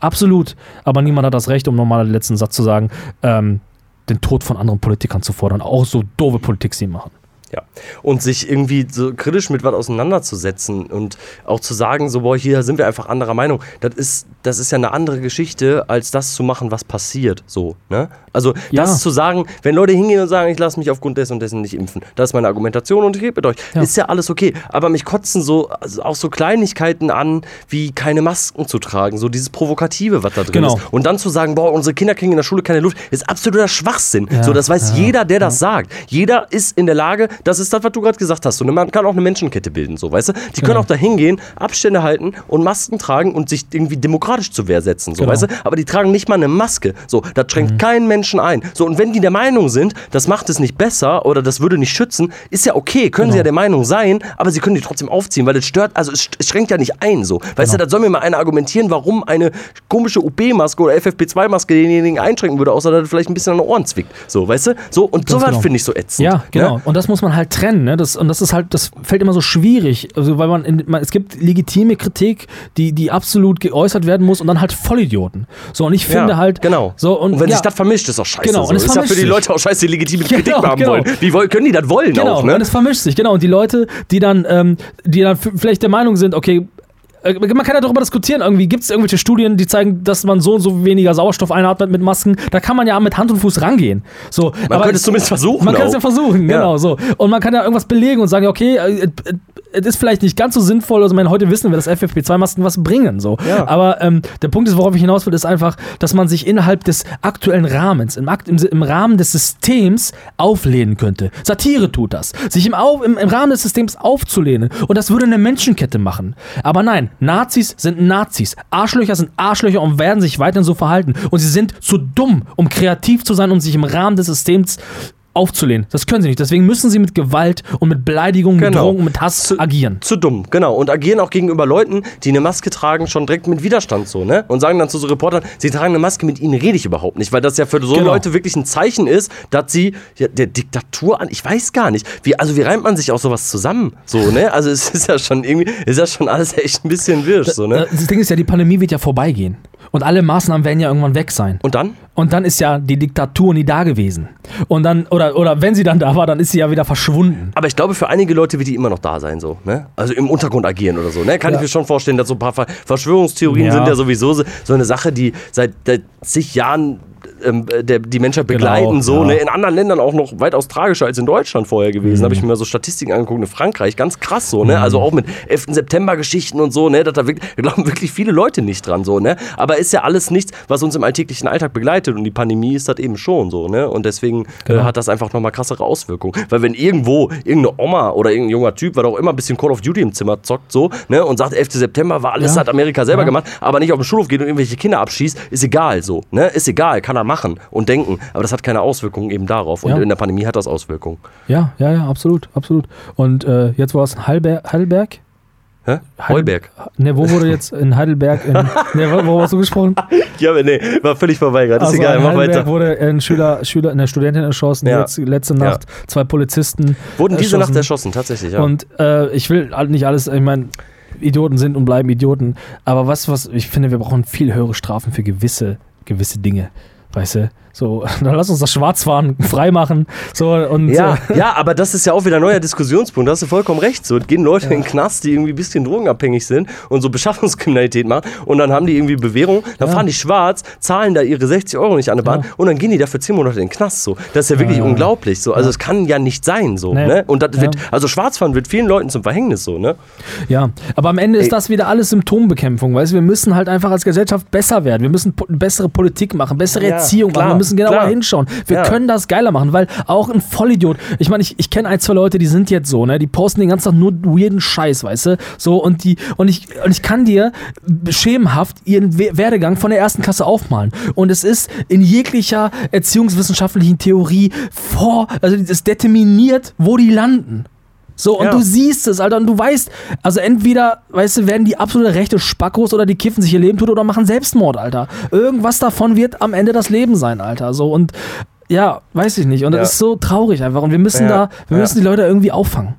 Absolut. Aber niemand hat das Recht, um nochmal den letzten Satz zu sagen, ähm, den Tod von anderen Politikern zu fordern. Auch so doofe Politik sie machen. Ja. Und sich irgendwie so kritisch mit was auseinanderzusetzen und auch zu sagen, so, boah, hier sind wir einfach anderer Meinung. Das ist, das ist ja eine andere Geschichte, als das zu machen, was passiert. So, ne? Also, Ja. das zu sagen, wenn Leute hingehen und sagen, ich lasse mich aufgrund dessen und dessen nicht impfen, das ist meine Argumentation und ich rede mit euch, Ja. ist ja alles okay. Aber mich kotzen so, also auch so Kleinigkeiten an, wie keine Masken zu tragen, so dieses Provokative, was da drin Genau. ist. Und dann zu sagen, boah, unsere Kinder kriegen in der Schule keine Luft, ist absoluter Schwachsinn. Ja, So, das weiß jeder, der das sagt. Jeder ist in der Lage, das ist das, was du gerade gesagt hast. So, ne, man kann auch eine Menschenkette bilden, so, weißt du? Die können Genau. auch da hingehen, Abstände halten und Masken tragen und sich irgendwie demokratisch zur Wehr setzen, so, Genau. weißt du? Aber die tragen nicht mal eine Maske. So, das schränkt Mhm. keinen Menschen ein. So, und wenn die der Meinung sind, das macht es nicht besser oder das würde nicht schützen, ist ja okay, können sie Genau. ja der Meinung sein, aber sie können die trotzdem aufziehen, weil das stört, also es, es schränkt ja nicht ein, so. Weißt Genau. du, da soll mir mal einer argumentieren, warum eine komische UB-Maske oder FFP2-Maske denjenigen einschränken würde, außer dass er vielleicht ein bisschen an den Ohren zwickt. So, weißt du? So, und sowas genau. finde ich so ätzend. Ja, genau. Ne? Und das muss man halt trennen. Ne? Das, und das ist halt, das fällt immer so schwierig. Also, weil man, in, man, es gibt legitime Kritik, die, die absolut geäußert werden muss und dann halt Vollidioten. So, und ich finde ja, halt. Genau. So, und, und wenn ja, sich das vermischt, ist auch scheiße. Genau, so. und es ist ja für die. Leute auch scheiße, die legitime Kritik Genau, haben genau. wollen. Wie wollen, können die das wollen Genau, auch, ne? und es vermischt sich, genau. Und die Leute, die dann, ähm, die dann vielleicht der Meinung sind, okay, man kann ja darüber diskutieren, irgendwie gibt es irgendwelche Studien, die zeigen, dass man so und so weniger Sauerstoff einatmet mit Masken. Da kann man ja mit Hand und Fuß rangehen. So, Man könnte es zumindest versuchen. Man kann es ja versuchen, Ja. genau so. Und man kann ja irgendwas belegen und sagen, okay, äh, äh, es ist vielleicht nicht ganz so sinnvoll. Also, ich meine, heute wissen wir, dass FFP2-Masken was bringen. So. Ja. Aber ähm, der Punkt ist, worauf ich hinaus will, ist einfach, dass man sich innerhalb des aktuellen Rahmens, im, Akt, im, im Rahmen des Systems auflehnen könnte. Satire tut das. Sich im, Au, im, im Rahmen des Systems aufzulehnen. Und das würde eine Menschenkette machen. Aber nein, Nazis sind Nazis. Arschlöcher sind Arschlöcher und werden sich weiterhin so verhalten. Und sie sind zu dumm, um kreativ zu sein und sich im Rahmen des Systems aufzulehnen. Das können sie nicht. Deswegen müssen sie mit Gewalt und mit Beleidigung, mit Genau. Drohung und mit Hass Zu- agieren. Zu dumm, genau. Und agieren auch gegenüber Leuten, die eine Maske tragen, schon direkt mit Widerstand so, ne? Und sagen dann zu so Reportern, sie tragen eine Maske, mit ihnen rede ich überhaupt nicht, weil das ja für so Genau. Leute wirklich ein Zeichen ist, dass sie ja, der Diktatur an, ich weiß gar nicht, wie, also wie reimt man sich auch sowas zusammen, so, ne? Also es ist ja schon irgendwie, ist ja schon alles echt ein bisschen wirsch, so, ne? Das Ding ist ja, die Pandemie wird ja vorbeigehen. Und alle Maßnahmen werden ja irgendwann weg sein. Und dann? Und dann ist ja die Diktatur nie da gewesen. Und dann, oder, oder wenn sie dann da war, dann ist sie ja wieder verschwunden. Aber ich glaube, für einige Leute wird die immer noch da sein, so, ne? Also im Untergrund agieren oder so, ne? Kann Ja. ich mir schon vorstellen, dass so ein paar Ver- Verschwörungstheorien Ja. sind ja sowieso so, so eine Sache, die seit, seit zig Jahren ähm, der, die Menschheit begleiten, Genau, so, ja. ne? In anderen Ländern auch noch weitaus tragischer als in Deutschland vorher gewesen. Habe ich mir mal so Statistiken angeguckt, in Frankreich, ganz krass so, ne? Also auch mit 11. September-Geschichten und so, ne? Da, da glauben wirklich viele Leute nicht dran, so, ne? Aber ist ja alles nichts, was uns im alltäglichen Alltag begleitet und die Pandemie ist das eben schon so, ne? Und deswegen Genau. äh, hat das einfach nochmal krassere Auswirkungen. Weil wenn irgendwo irgendeine Oma oder irgendein junger Typ, was auch immer ein bisschen Call of Duty im Zimmer zockt, so, ne? Und sagt, 11. September war alles, Ja. hat Amerika selber Ja. gemacht, aber nicht auf den Schulhof geht und irgendwelche Kinder abschießt, ist egal so, ne? Ist egal, kann er machen und denken, aber das hat keine Auswirkungen eben darauf. Und Ja. in der Pandemie hat das Auswirkungen. Ja, ja, ja, absolut, absolut. Und äh, jetzt war es in Heidelberg. Hä? Heuberg. Ne, wo wurde jetzt in Heidelberg? In, ne, wo, wo hast du gesprochen? Ja, nee, war völlig vorbei gerade. Ist Also egal, in mach Heidelberg weiter. wurde ein Schüler, Schüler, eine Studentin erschossen, Ja. jetzt, letzte Nacht zwei Polizisten. Wurden diese erschossen. Nacht erschossen, tatsächlich, ja. Und äh, ich will halt nicht alles, ich meine, Idioten sind und bleiben Idioten. Aber was, was, ich finde, wir brauchen viel höhere Strafen für gewisse, gewisse Dinge. Weißt du? So, dann lass uns das Schwarzfahren freimachen. So, und Ja, äh, ja, aber das ist ja auch wieder ein neuer Diskussionspunkt. Da hast du vollkommen recht. So, gehen Leute in den Knast, die irgendwie ein bisschen drogenabhängig sind und so Beschaffungskriminalität machen. Und dann haben die irgendwie Bewährung, dann Ja. fahren die schwarz, zahlen da ihre 60 Euro nicht an der Bahn Ja. und dann gehen die dafür 10 Monate in den Knast. So. Das ist ja wirklich Ja. unglaublich. So. Also, es kann ja nicht sein. So, Nee. ne? Und das Ja. wird, also Schwarzfahren wird vielen Leuten zum Verhängnis. So, ne? Ja, aber am Ende Ey. ist das wieder alles Symptombekämpfung, weißt du? Wir müssen halt einfach als Gesellschaft besser werden. Wir müssen po bessere Politik machen, bessere Ja, Erziehung klar, machen. Wir müssen genauer klar. hinschauen. Wir Ja. können das geiler machen, weil auch ein Vollidiot. Ich meine, ich, ich kenne ein, zwei Leute, die sind jetzt so, ne? Die posten den ganzen Tag nur weirden Scheiß, weißt du? So, und die, und ich, und ich kann dir schemenhaft ihren We Werdegang von der ersten Klasse aufmalen. Und es ist in jeglicher erziehungswissenschaftlichen Theorie vor, also es determiniert, wo die landen. So, und Ja. du siehst es, Alter, und du weißt, also entweder, weißt du, werden die absolute rechte Spackos oder die kiffen sich ihr Leben tot oder machen Selbstmord, Alter. Irgendwas davon wird am Ende das Leben sein, Alter. So, und ja, weiß ich nicht. Und Ja. das ist so traurig einfach. Und wir müssen Ja, da, wir müssen die Leute irgendwie auffangen.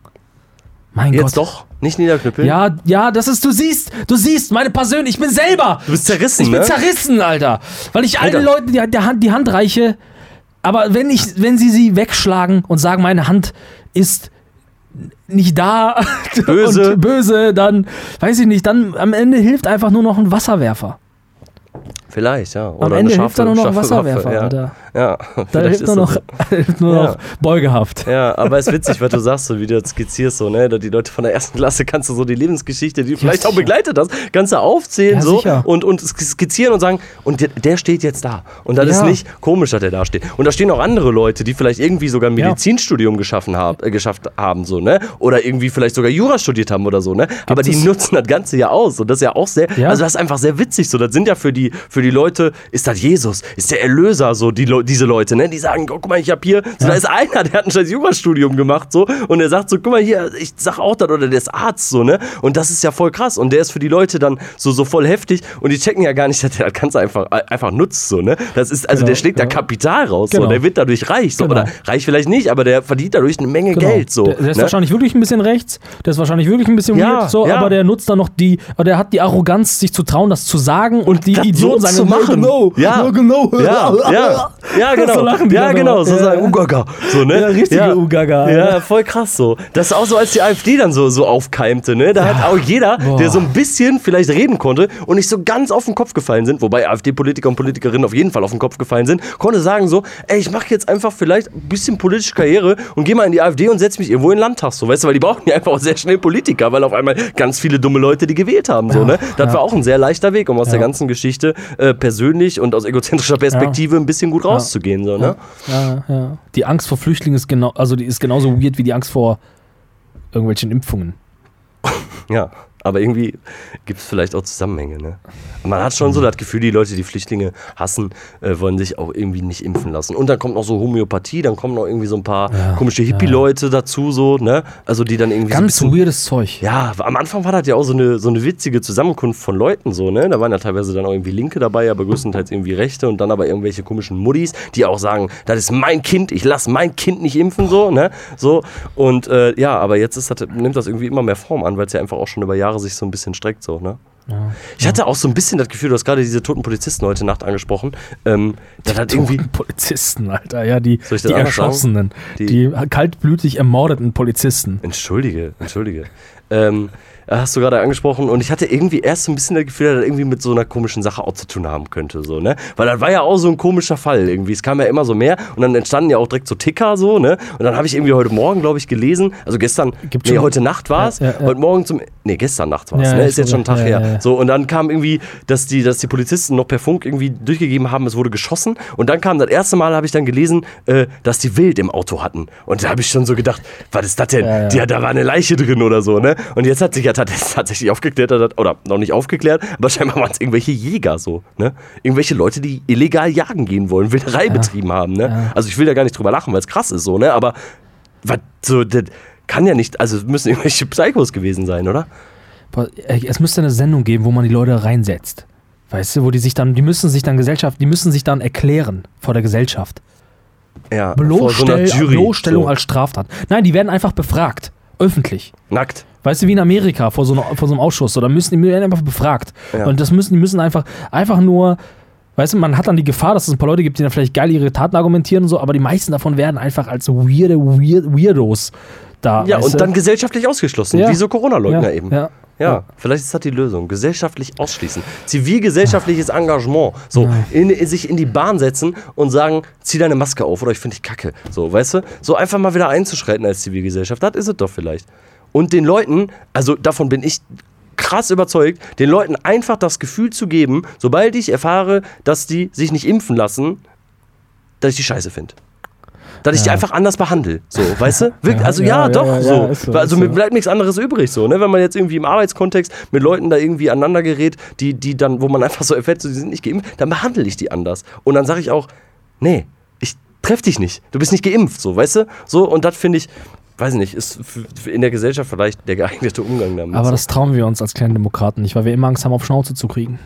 Mein Jetzt Gott. doch, nicht niederknüppeln. Ja, ja, das ist, du siehst, du siehst, meine persönlich, ich bin selber. Du bist zerrissen, Ich bin ne? zerrissen, Alter. Weil ich allen Alter. Leuten die, die, Hand, die Hand reiche, aber wenn, ich, wenn sie sie wegschlagen und sagen, meine Hand ist nicht da Böse. und böse, dann weiß ich nicht, dann am Ende hilft einfach nur noch ein Wasserwerfer. Vielleicht, ja. Oder Am Ende hilft da nur noch Wasserwerfer, ja. Alter. Ja, Da hilft ist nur noch, hilft nur Ja. noch Beugehaft. Ja, aber es ist witzig, was du sagst, so wie du das skizzierst, so, ne? Da Die Leute von der ersten Klasse kannst du so die Lebensgeschichte, die du vielleicht auch sicher. begleitet hast, kannst du aufzählen Ja, so sicher. und, und skizzieren und sagen, und der, der steht jetzt da. Und das Ja. ist nicht komisch, dass der da steht. Und da stehen auch andere Leute, die vielleicht irgendwie sogar ein Ja. Medizinstudium geschaffen hab, äh, geschafft haben, so, ne? Oder irgendwie vielleicht sogar Jura studiert haben oder so, ne? aber die es- nutzen das Ganze ja aus. Und das ist ja auch sehr, Ja. also das ist einfach sehr witzig. So, das sind ja für die, für die Leute, ist das Jesus, ist der Erlöser, so die, Le- diese Leute, ne? Die sagen, oh, guck mal, ich hab hier, so, da ist einer, der hat ein scheiß Jurastudium gemacht, so, und der sagt so, guck mal hier, ich sag auch das, oder der ist Arzt, so, ne? Und das ist ja voll krass. Und der ist für die Leute dann so, so voll heftig und die checken ja gar nicht, dass der das Ganze einfach, einfach nutzt, so, ne? Das ist, also Genau, der schlägt da genau. Kapital raus, so, Genau. der wird dadurch reich, so, Genau. oder reich vielleicht nicht, aber der verdient dadurch eine Menge Genau. Geld, so. Der, der ist ne? wahrscheinlich wirklich ein bisschen rechts, der ist wahrscheinlich wirklich ein bisschen Ja, weird, so, ja. aber der nutzt dann noch die, aber der hat die Arroganz, sich zu trauen, das zu sagen und, die das Idioten so sagen, zu ja, machen. genau, Ja. ja, genau. Ja, ja, ja, genau. So lachen die ja, genau, so Ja. sagen Ugaga. So, ne? Ja, richtige Ugaga, Ja, voll krass so. Das ist auch so, als die AfD dann so, so aufkeimte, ne? Da hat auch jeder, Boah. der so ein bisschen vielleicht reden konnte und nicht so ganz auf den Kopf gefallen sind, wobei AfD-Politiker und Politikerinnen auf jeden Fall auf den Kopf gefallen sind, konnte sagen so, ey, ich mache jetzt einfach vielleicht ein bisschen politische Karriere und gehe mal in die AfD und setze mich irgendwo in den Landtag, so, weißt du, weil die brauchen ja einfach auch sehr schnell Politiker, weil auf einmal ganz viele dumme Leute die gewählt haben, so, Ja, ne? Das ja. war auch ein sehr leichter Weg, um aus Ja. der ganzen Geschichte äh, persönlich und aus egozentrischer Perspektive ein bisschen gut rauszugehen, so, ne? Ja, ja. Die Angst vor Flüchtlingen ist genau, also die ist genauso weird wie die Angst vor irgendwelchen Impfungen. Ja, aber irgendwie gibt es vielleicht auch Zusammenhänge. Ne? Man hat schon so das Gefühl, die Leute, die Flüchtlinge hassen, äh, wollen sich auch irgendwie nicht impfen lassen. Und dann kommt noch so Homöopathie, dann kommen noch irgendwie so ein paar Ja, komische Hippie-Leute dazu, so, ne? Also die dann irgendwie Ganz so bisschen. weirdes Zeug. Ja, am Anfang war das ja auch so eine, so eine witzige Zusammenkunft von Leuten, so, ne? Da waren ja teilweise dann auch irgendwie Linke dabei, aber größtenteils irgendwie Rechte und dann aber irgendwelche komischen Muddis, die auch sagen, das ist mein Kind, ich lasse mein Kind nicht impfen, so, ne? So. Und äh, ja, aber jetzt ist das, nimmt das irgendwie immer mehr Form an, weil es ja einfach auch schon über Jahre sich so ein bisschen streckt, so, ne? Ich hatte auch so ein bisschen das Gefühl, du hast gerade diese toten Polizisten heute Nacht angesprochen. Ähm, das hat irgendwie. Polizisten, Alter, ja, die, Soll ich das die? Erschossenen, Die- die, kaltblütig ermordeten Polizisten. Entschuldige, entschuldige. Ähm, hast du gerade angesprochen. Und ich hatte irgendwie erst so ein bisschen das Gefühl, dass das irgendwie mit so einer komischen Sache auch zu tun haben könnte. So, ne? Weil das war ja auch so ein komischer Fall irgendwie. Es kam ja immer so mehr und dann entstanden ja auch direkt so Ticker so, ne? Und dann habe ich irgendwie heute Morgen, glaube ich, gelesen, also gestern, Gibt nee, schon- heute Nacht war es, Ja, ja, ja. heute Morgen zum, nee, gestern Nacht war es, ne? Ist jetzt schon ein Tag her. So, und dann kam irgendwie, dass die, dass die Polizisten noch per Funk irgendwie durchgegeben haben, es wurde geschossen. Und dann kam das erste Mal, habe ich dann gelesen, äh, dass die Wild im Auto hatten. Und da habe ich schon so gedacht, was ist das denn? Ja, da war eine Leiche drin oder so, ne? Und jetzt hat sich ja tat- tatsächlich aufgeklärt, das- oder noch nicht aufgeklärt, aber scheinbar waren es irgendwelche Jäger so, ne? Irgendwelche Leute, die illegal jagen gehen wollen, Wilderei betrieben haben, ne? Ja. Also ich will da gar nicht drüber lachen, weil es krass ist so, ne? Aber was so, das kann ja nicht, also es müssen irgendwelche Psychos gewesen sein, oder? Es müsste eine Sendung geben, wo man die Leute reinsetzt. Weißt du, wo die sich dann, die müssen sich dann Gesellschaft, die müssen sich dann erklären vor der Gesellschaft. Ja, Bloßstell, Bloßstellung so. als Straftat. Nein, die werden einfach befragt. Öffentlich. Nackt. Weißt du, wie in Amerika vor so, einer, vor so einem Ausschuss. Oder müssen die werden einfach befragt. Ja. Und das müssen, die müssen einfach, einfach nur, weißt du, man hat dann die Gefahr, dass es ein paar Leute gibt, die dann vielleicht geil ihre Taten argumentieren und so, aber die meisten davon werden einfach als weirde Weird, Weirdos da. Ja, und du? dann gesellschaftlich ausgeschlossen, Ja. wie so Corona-Leugner ja, eben. Ja. Ja, vielleicht ist das die Lösung. Gesellschaftlich ausschließen. Zivilgesellschaftliches Engagement. So, in, in, sich in die Bahn setzen und sagen, zieh deine Maske auf oder ich finde dich kacke. So, weißt du? So einfach mal wieder einzuschreiten als Zivilgesellschaft. Das ist es doch vielleicht. Und den Leuten, also davon bin ich krass überzeugt, den Leuten einfach das Gefühl zu geben, sobald ich erfahre, dass die sich nicht impfen lassen, dass ich die scheiße finde. Dass ich die Ja. einfach anders behandle. So, weißt du? Wirklich, also ja, ja, doch, ja, so. so, Also mir bleibt nichts anderes übrig, so, ne? Wenn man jetzt irgendwie im Arbeitskontext mit Leuten da irgendwie aneinander gerät, die, die dann, wo man einfach so erfährt, so, die sind nicht geimpft, dann behandle ich die anders. Und dann sage ich auch, nee, ich treff dich nicht. Du bist nicht geimpft, so, weißt du? So, und das finde ich, weiß nicht, ist in der Gesellschaft vielleicht der geeignete Umgang damit. Aber das trauen wir uns als kleine Demokraten nicht, weil wir immer Angst haben, auf Schnauze zu kriegen.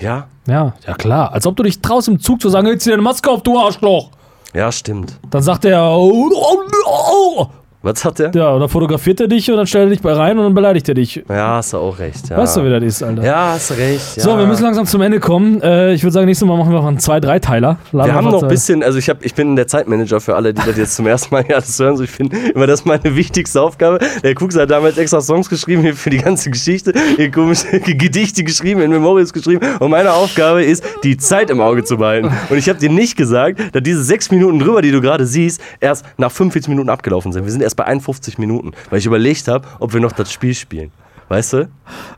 ja, Ja, ja klar. Als ob du dich traust, im Zug zu sagen, jetzt zieh deine Maske auf, du Arschloch. ja, stimmt. Dann sagt er, oh, oh, oh. Was hat der? ja, und dann fotografiert er dich und dann stellt er dich bei rein und dann beleidigt er dich. Ja, hast du auch recht. Ja. Weißt du, wie das ist, Alter? Ja, hast du recht. Ja. So, wir müssen langsam zum Ende kommen. Äh, ich würde sagen, nächstes Mal machen wir noch einen zwei, drei Teiler. Wir haben noch ein bisschen, also ich, hab, ich bin der Zeitmanager für alle, die das jetzt zum ersten Mal hier alles hören. So, ich finde immer, das ist meine wichtigste Aufgabe. Der Kux hat damals extra Songs geschrieben hier für die ganze Geschichte, hier komische Gedichte geschrieben, in Memories geschrieben. Und meine Aufgabe ist, die Zeit im Auge zu behalten. Und ich habe dir nicht gesagt, dass diese sechs Minuten drüber, die du gerade siehst, erst nach 45 Minuten abgelaufen sind. Wir sind erst bei 51 Minuten, weil ich überlegt habe, ob wir noch das Spiel spielen. Weißt du?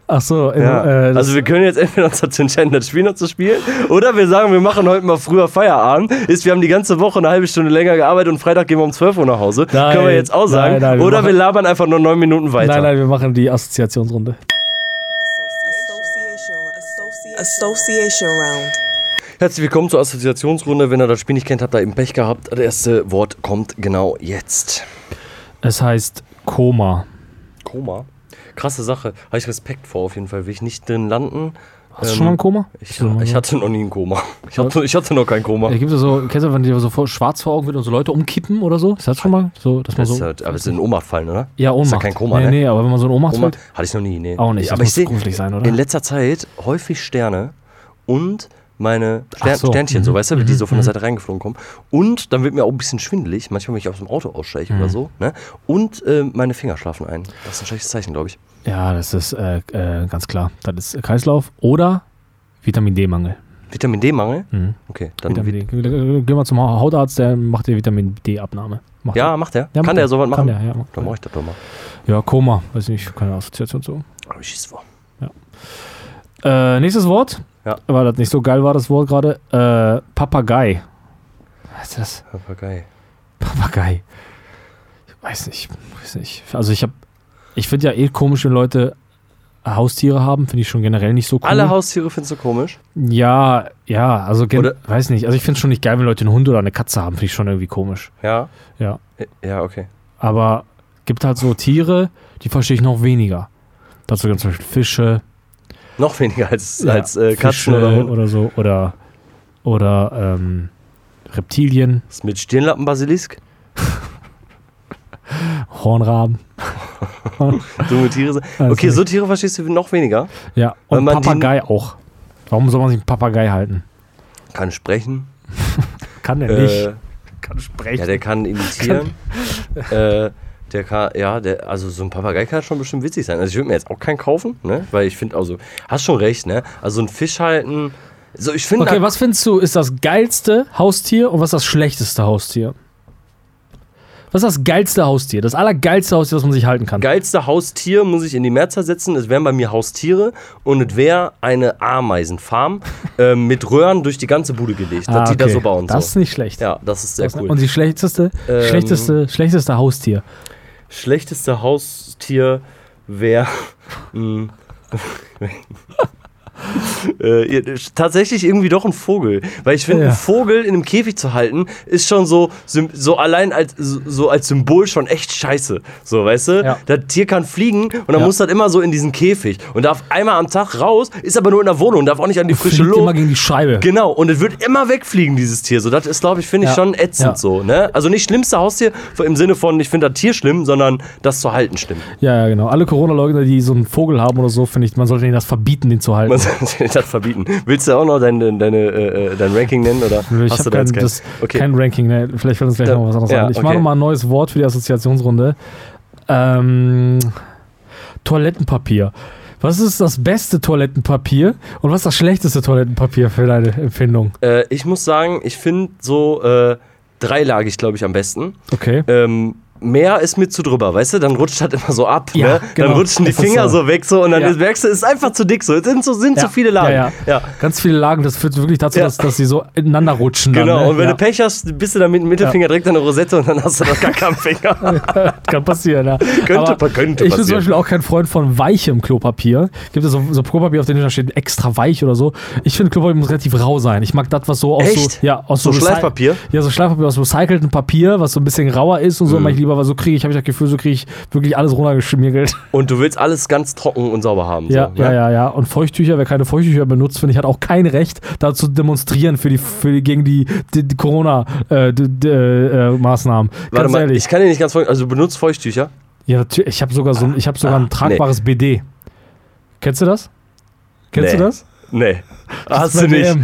Ach so, Ja. äh, also wir können jetzt entweder uns dazu entscheiden, das Spiel noch zu spielen, oder wir sagen, wir machen heute mal früher Feierabend. Ist, wir haben die ganze Woche eine halbe Stunde länger gearbeitet und Freitag gehen wir um 12 Uhr nach Hause. Nein, können wir jetzt auch sagen. nein, nein, wir oder machen- wir labern einfach nur neun Minuten weiter. nein, nein, wir machen die Assoziationsrunde. Association round. Herzlich willkommen zur Assoziationsrunde. Wenn ihr das Spiel nicht kennt, habt ihr eben Pech gehabt. Das erste Wort kommt genau jetzt. Es heißt Koma. Koma. Krasse Sache. Habe ich Respekt vor auf jeden Fall. Will ich nicht drin landen. Hast du Ähm, schon mal ein Koma? Ich, ich hatte noch nie ein Koma. Ich hatte, ich hatte noch kein Koma. Ja, gibt es so, kennst du, wenn dir so vor, schwarz vor Augen wird und so Leute umkippen oder so? Ist das schon mal so, dass man Das so. halt, aber es ist in Ohnmacht fallen, oder? ja, Ohnmacht. Ist ja kein Koma, nee, ne? Nee, aber wenn man so in Ohnmacht Oma, fällt. hatte ich noch nie, nee. Auch nicht, das Aber muss ich sehe sein, oder? in letzter Zeit häufig Sterne und meine Stern so. Sternchen, so Mhm. weißt du, wie die so von der Mhm. Seite reingeflogen kommen. Und dann wird mir auch ein bisschen schwindelig, manchmal, wenn ich aus dem Auto aussteige Mhm. oder so. Ne? Und äh, meine Finger schlafen ein. Das ist ein schlechtes Zeichen, glaube ich. Ja, das ist äh, äh, ganz klar. Das ist Kreislauf oder Vitamin D-Mangel. Vitamin D-Mangel? Mhm. Okay, dann. Vitamin D. Geh mal zum Hautarzt, der macht dir Vitamin D-Abnahme. Macht Ja, er. macht er? Ja, Kann der er. sowas machen? Kann der, ja. macht Dann er. mach ich das doch mal. Ja, Koma. Weiß nicht, keine Assoziation zu. Aber ich schieß vor. Äh, nächstes Wort. Ja. Weil das nicht so geil war, das Wort gerade. Äh, Papagei. Was ist das? Papagei. Papagei. Ich weiß nicht. Weiß nicht. Also ich habe, ich finde ja eh komisch, wenn Leute Haustiere haben, finde ich schon generell nicht so cool. Alle Haustiere findest du komisch? Ja, ja, also Oder- weiß nicht. Also ich finde es schon nicht geil, wenn Leute einen Hund oder eine Katze haben, finde ich schon irgendwie komisch. Ja. Ja. Ja, okay. Aber gibt halt so Tiere, die verstehe ich noch weniger. Dazu gibt zum Beispiel Fische, Noch weniger als, ja, als äh, Katzen Fische oder Hunde. oder so. Oder, oder ähm, Reptilien, Was mit Stirnlappenbasilisk? Hornraben. Dumme Tiere. Also Okay, so Tiere verstehst du noch weniger. Ja, und Papagei auch. Warum soll man sich einen Papagei halten? Kann sprechen. Kann Äh, nicht. Kann sprechen. Ja, der kann imitieren. äh, Der kann, ja, der, also so ein Papagei kann schon bestimmt witzig sein. Also ich würde mir jetzt auch keinen kaufen, ne? Weil ich finde, also, hast schon recht, ne? Also ein Fisch halten. So, ich finde. Okay, was findest du ist das geilste Haustier und was ist das schlechteste Haustier? Was ist das geilste Haustier? Das allergeilste Haustier, was man sich halten kann. geilste Haustier muss ich in die Mehrzahl setzen. Es wären bei mir Haustiere und es wäre eine Ameisenfarm ähm, mit Röhren durch die ganze Bude gelegt, Ah, die da okay. so bauen. Das ist so. nicht schlecht. Ja, das ist sehr Das- cool. Und die schlechteste, Ähm, schlechteste, schlechteste Haustier. Schlechteste Haustier wäre. äh, tatsächlich irgendwie doch ein Vogel. Weil ich finde, Ja. einen Vogel in einem Käfig zu halten, ist schon so, so allein als, so als Symbol schon echt scheiße. So, weißt du? Ja. Das Tier kann fliegen und dann Ja. muss das immer so in diesen Käfig und darf einmal am Tag raus, ist aber nur in der Wohnung, darf auch nicht an die frische Fliegt immer Luft. gegen die Scheibe. Genau, und es wird immer wegfliegen, dieses Tier. So, das ist, glaube ich, finde ich schon ätzend so. Ne? Also nicht schlimmste Haustier im Sinne von, ich finde das Tier schlimm, sondern das zu halten schlimm. Ja, ja, genau. Alle Corona-Leugner, die so einen Vogel haben oder so, finde ich, man sollte ihnen das verbieten, den zu halten. Das verbieten. Willst du auch noch dein, dein, deine, äh, dein Ranking nennen? Oder ich hast du habe da kein, jetzt kein? das, Okay. kein Ranking, ne? Vielleicht fällt uns gleich Da- noch was anderes ja, an. Ich mache okay. noch mal ein neues Wort für die Assoziationsrunde. Ähm, Toilettenpapier. Was ist das beste Toilettenpapier und was ist das schlechteste Toilettenpapier für deine Empfindung? Äh, ich muss sagen, ich finde so äh, dreilagig, glaube ich, am besten. Okay. Ähm, mehr ist mir zu drüber, weißt du? Dann rutscht das immer so ab, Ja, ne? genau. Dann rutschen die Finger so. so. weg so und dann Ja. merkst du, es ist einfach zu dick so. Es sind so sind Ja. zu viele Lagen. Ja. Ganz viele Lagen, das führt wirklich dazu, dass, dass sie so ineinander rutschen. Genau, dann, ne? und wenn du Pech hast, bist du dann mit dem Mittelfinger direkt an der Rosette und dann hast du das gar keinen Finger. Kann passieren, ja. Könnte- Aber könnte Ich bin zum. Beispiel auch kein Freund von weichem Klopapier. Gibt es so, so Klopapier, auf dem da steht extra weich oder so. Ich finde, Klopapier muss relativ rau sein. Ich mag das, was so aus Echt? so, ja, aus So recy- Schleifpapier? Ja, so Schleifpapier aus recyceltem Papier, was so ein bisschen rauer ist und Mhm. so. Mag ich lieber, weil so kriege ich, habe ich das Gefühl, so kriege ich wirklich alles runtergeschmiegelt. Und du willst alles ganz trocken und sauber haben. Ja, so, ja, ne? ja, ja. Und Feuchttücher, wer keine Feuchttücher benutzt, finde ich, hat auch kein Recht, da zu demonstrieren für die, für die, gegen die, die, die Corona-Maßnahmen. Warte Ganz mal, ehrlich. ich kann dir nicht ganz folgen. Also du benutzt Feuchttücher? Ja, natürlich. Ich habe sogar so ein, ich habe sogar Ah, ein tragbares BD. Kennst du das? Kennst Nee. du das? Nee. Hast du nicht.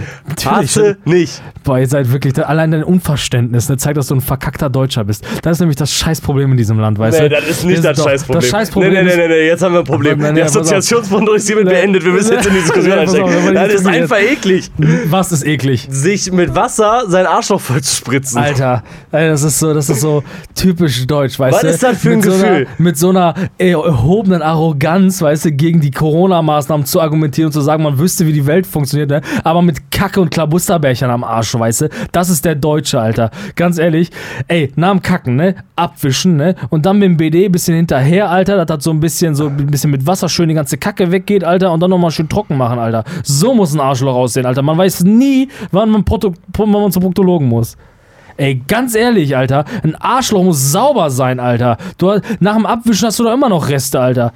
Hast du nicht. Boah, ihr seid wirklich, allein dein Unverständnis ne, zeigt, dass du ein verkackter Deutscher bist. Das ist nämlich das Scheißproblem in diesem Land, weißt Nee, du? das ist nicht das, doch- Scheißproblem. Das Scheißproblem nee, nee, nee, nee, jetzt haben wir ein Problem. Die pass auf. Assoziationsrunde ist hiermit Nee. beendet. Wir müssen jetzt in die Diskussion Nee, einsteigen. Das ist einfach eklig. was ist eklig? Sich mit Wasser sein Arschloch voll zu spritzen. Alter, das ist so, das ist so typisch deutsch, weißt Was du? ist das für ein mit So Gefühl? einer, mit so einer erhobenen Arroganz, weißt du, gegen die Corona-Maßnahmen zu argumentieren und zu sagen, man wüsste, wie die Welt funktioniert, ne? aber mit Kacke und Klabusterbärchen am Arsch, weißt du? Das ist der Deutsche, Alter. Ganz ehrlich, ey, nach dem Kacken, ne? Abwischen, ne? Und dann mit dem BD ein bisschen hinterher, Alter, dass das so ein bisschen so ein bisschen mit Wasser schön die ganze Kacke weggeht, Alter, und dann nochmal schön trocken machen, Alter. So muss ein Arschloch aussehen, Alter. Man weiß nie, wann man, Proto wann man zum Proktologen muss. Ey, ganz ehrlich, Alter, ein Arschloch muss sauber sein, Alter. Du, nach dem Abwischen hast du doch immer noch Reste, Alter.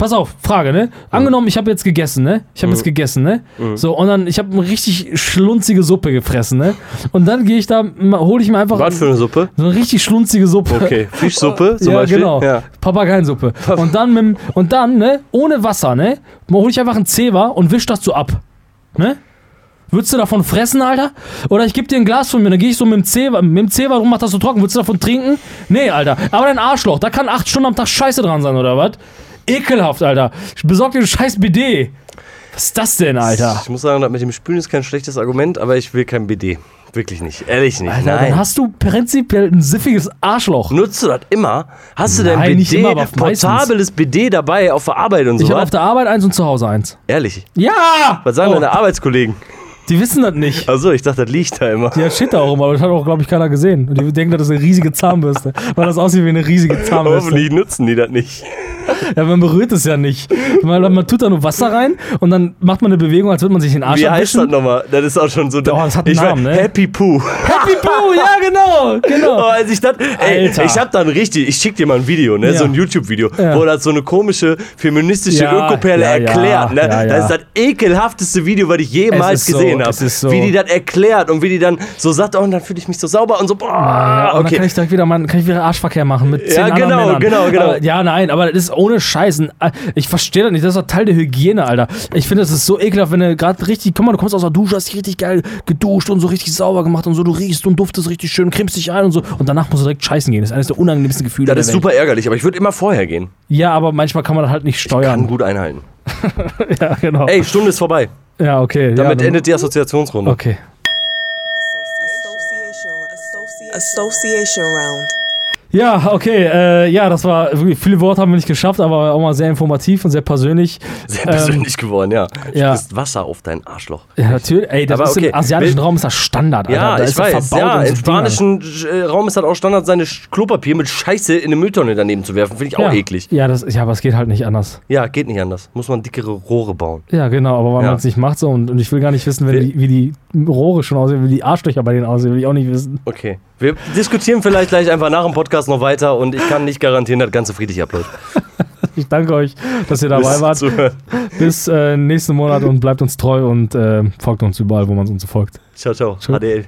Pass auf, Frage, ne? Angenommen, ich habe jetzt gegessen, ne? Ich habe jetzt gegessen, ne? So, und dann, ich habe eine richtig schlunzige Suppe gefressen, ne? Und dann gehe ich da, hole ich mir einfach Was für eine Suppe? so eine richtig schlunzige Suppe. Okay, Fischsuppe zum ja, Beispiel. genau. Ja. Papageiensuppe. Und dann, mit, und dann, ne, ohne Wasser, ne, hole ich einfach einen Zewa und wisch das so ab. Ne? Würdest du davon fressen, Alter? Oder ich gebe dir ein Glas von mir, dann gehe ich so mit dem Zewa, mit dem Zewa rum, mach das so trocken. Würdest du davon trinken? Nee, Alter. Aber dein Arschloch, da kann acht Stunden am Tag Scheiße dran sein, oder was? Ekelhaft, Alter. Besorg dir ein scheiß BD. Was ist das denn, Alter? Ich muss sagen, das mit dem Spülen ist kein schlechtes Argument, aber ich will kein BD. Wirklich nicht. Ehrlich nicht. Alter, Nein. dann hast du prinzipiell ein siffiges Arschloch. Nutzt du das immer? Hast du dein Nein, BD, immer, portables BD dabei auf der Arbeit und so? Ich habe was? auf der Arbeit eins und zu Hause eins. Ehrlich. Ja! Was sagen Oh, deine Arbeitskollegen? Die wissen das nicht. Achso, ich dachte, das liegt da immer. Die hat Shit da auch immer, aber das hat auch, glaube ich, keiner gesehen. Und die denken, das ist eine riesige Zahnbürste. Weil das aussieht wie eine riesige Zahnbürste. Hoffentlich nutzen die das nicht. Ja, man berührt es ja nicht. Man, man tut da nur Wasser rein und dann macht man eine Bewegung, als würde man sich den Arsch Wie heißt das abwischen. nochmal? Das ist auch schon so. Oh, das hat einen ich Namen, weiß- ne? Happy Poo. Happy Poo, ja, genau, Oh, genau. als ich das, ey, Alter. ich hab dann richtig, ich schick dir mal ein Video, ne, Ja. so ein YouTube-Video, Ja. wo das so eine komische feministische Ja, Ökoperle ja, ja, erklärt, ne. ja, ja. Das ist das ekelhafteste Video, was ich jemals gesehen habe. Das ist so- Wie die das erklärt und wie die dann so sagt, oh, und dann fühle ich mich so sauber und so, boah, Ja, und dann okay. kann ich direkt wieder, mal, kann ich wieder Arschverkehr machen mit zehn Ja, anderen genau, Männern. genau, genau. Aber, ja, nein, aber das ist ohne Scheißen. Ich verstehe das nicht. Das ist doch Teil der Hygiene, Alter. Ich finde, das ist so ekelhaft, wenn du gerade richtig, guck mal, du kommst aus der Dusche, hast dich richtig geil geduscht und so richtig sauber gemacht und so, du riechst und duftest richtig schön, cremst dich ein und so. Und danach musst du direkt scheißen gehen. Das ist eines der unangenehmsten Gefühle. das ist super ärgerlich, aber ich würde immer vorher gehen. Ja, aber manchmal kann man das halt nicht Kann steuern. gut einhalten. Ja, genau. Ey, Stunde ist vorbei. Ja, okay. Damit ja, endet die Assoziationsrunde. Okay. Association round. Ja, okay. Äh, ja, das war viele Worte haben wir nicht geschafft, aber auch mal sehr informativ und sehr persönlich. Sehr persönlich geworden, ja. Du ja. bist Wasser auf dein Arschloch. Ja, natürlich. Ey, das Aber ist okay. im asiatischen Raum ist das Standard, Alter. Ja, da ich ist das weiß. Ja, im Dingern. spanischen äh, Raum ist halt auch Standard, seine Klopapier mit Scheiße in eine Mülltonne daneben zu werfen. Finde ich auch ja. eklig. Ja, das, ja, aber es geht halt nicht anders. Ja, geht nicht anders. Muss man dickere Rohre bauen. Ja, genau, aber weil Ja. man es nicht macht so und, und ich will gar nicht wissen, wenn die, wie die Rohre schon aussehen, wie die Arschlöcher bei denen aussehen, will ich auch nicht wissen. Okay. Wir diskutieren vielleicht gleich einfach nach dem Podcast noch weiter und ich kann nicht garantieren, dass das Ganze friedlich abläuft. Ich danke euch, dass ihr dabei Bis wart. zuhören. Bis äh, nächsten Monat und bleibt uns treu und äh, folgt uns überall, wo man uns so folgt. Ciao, ciao. Ciao. HDL.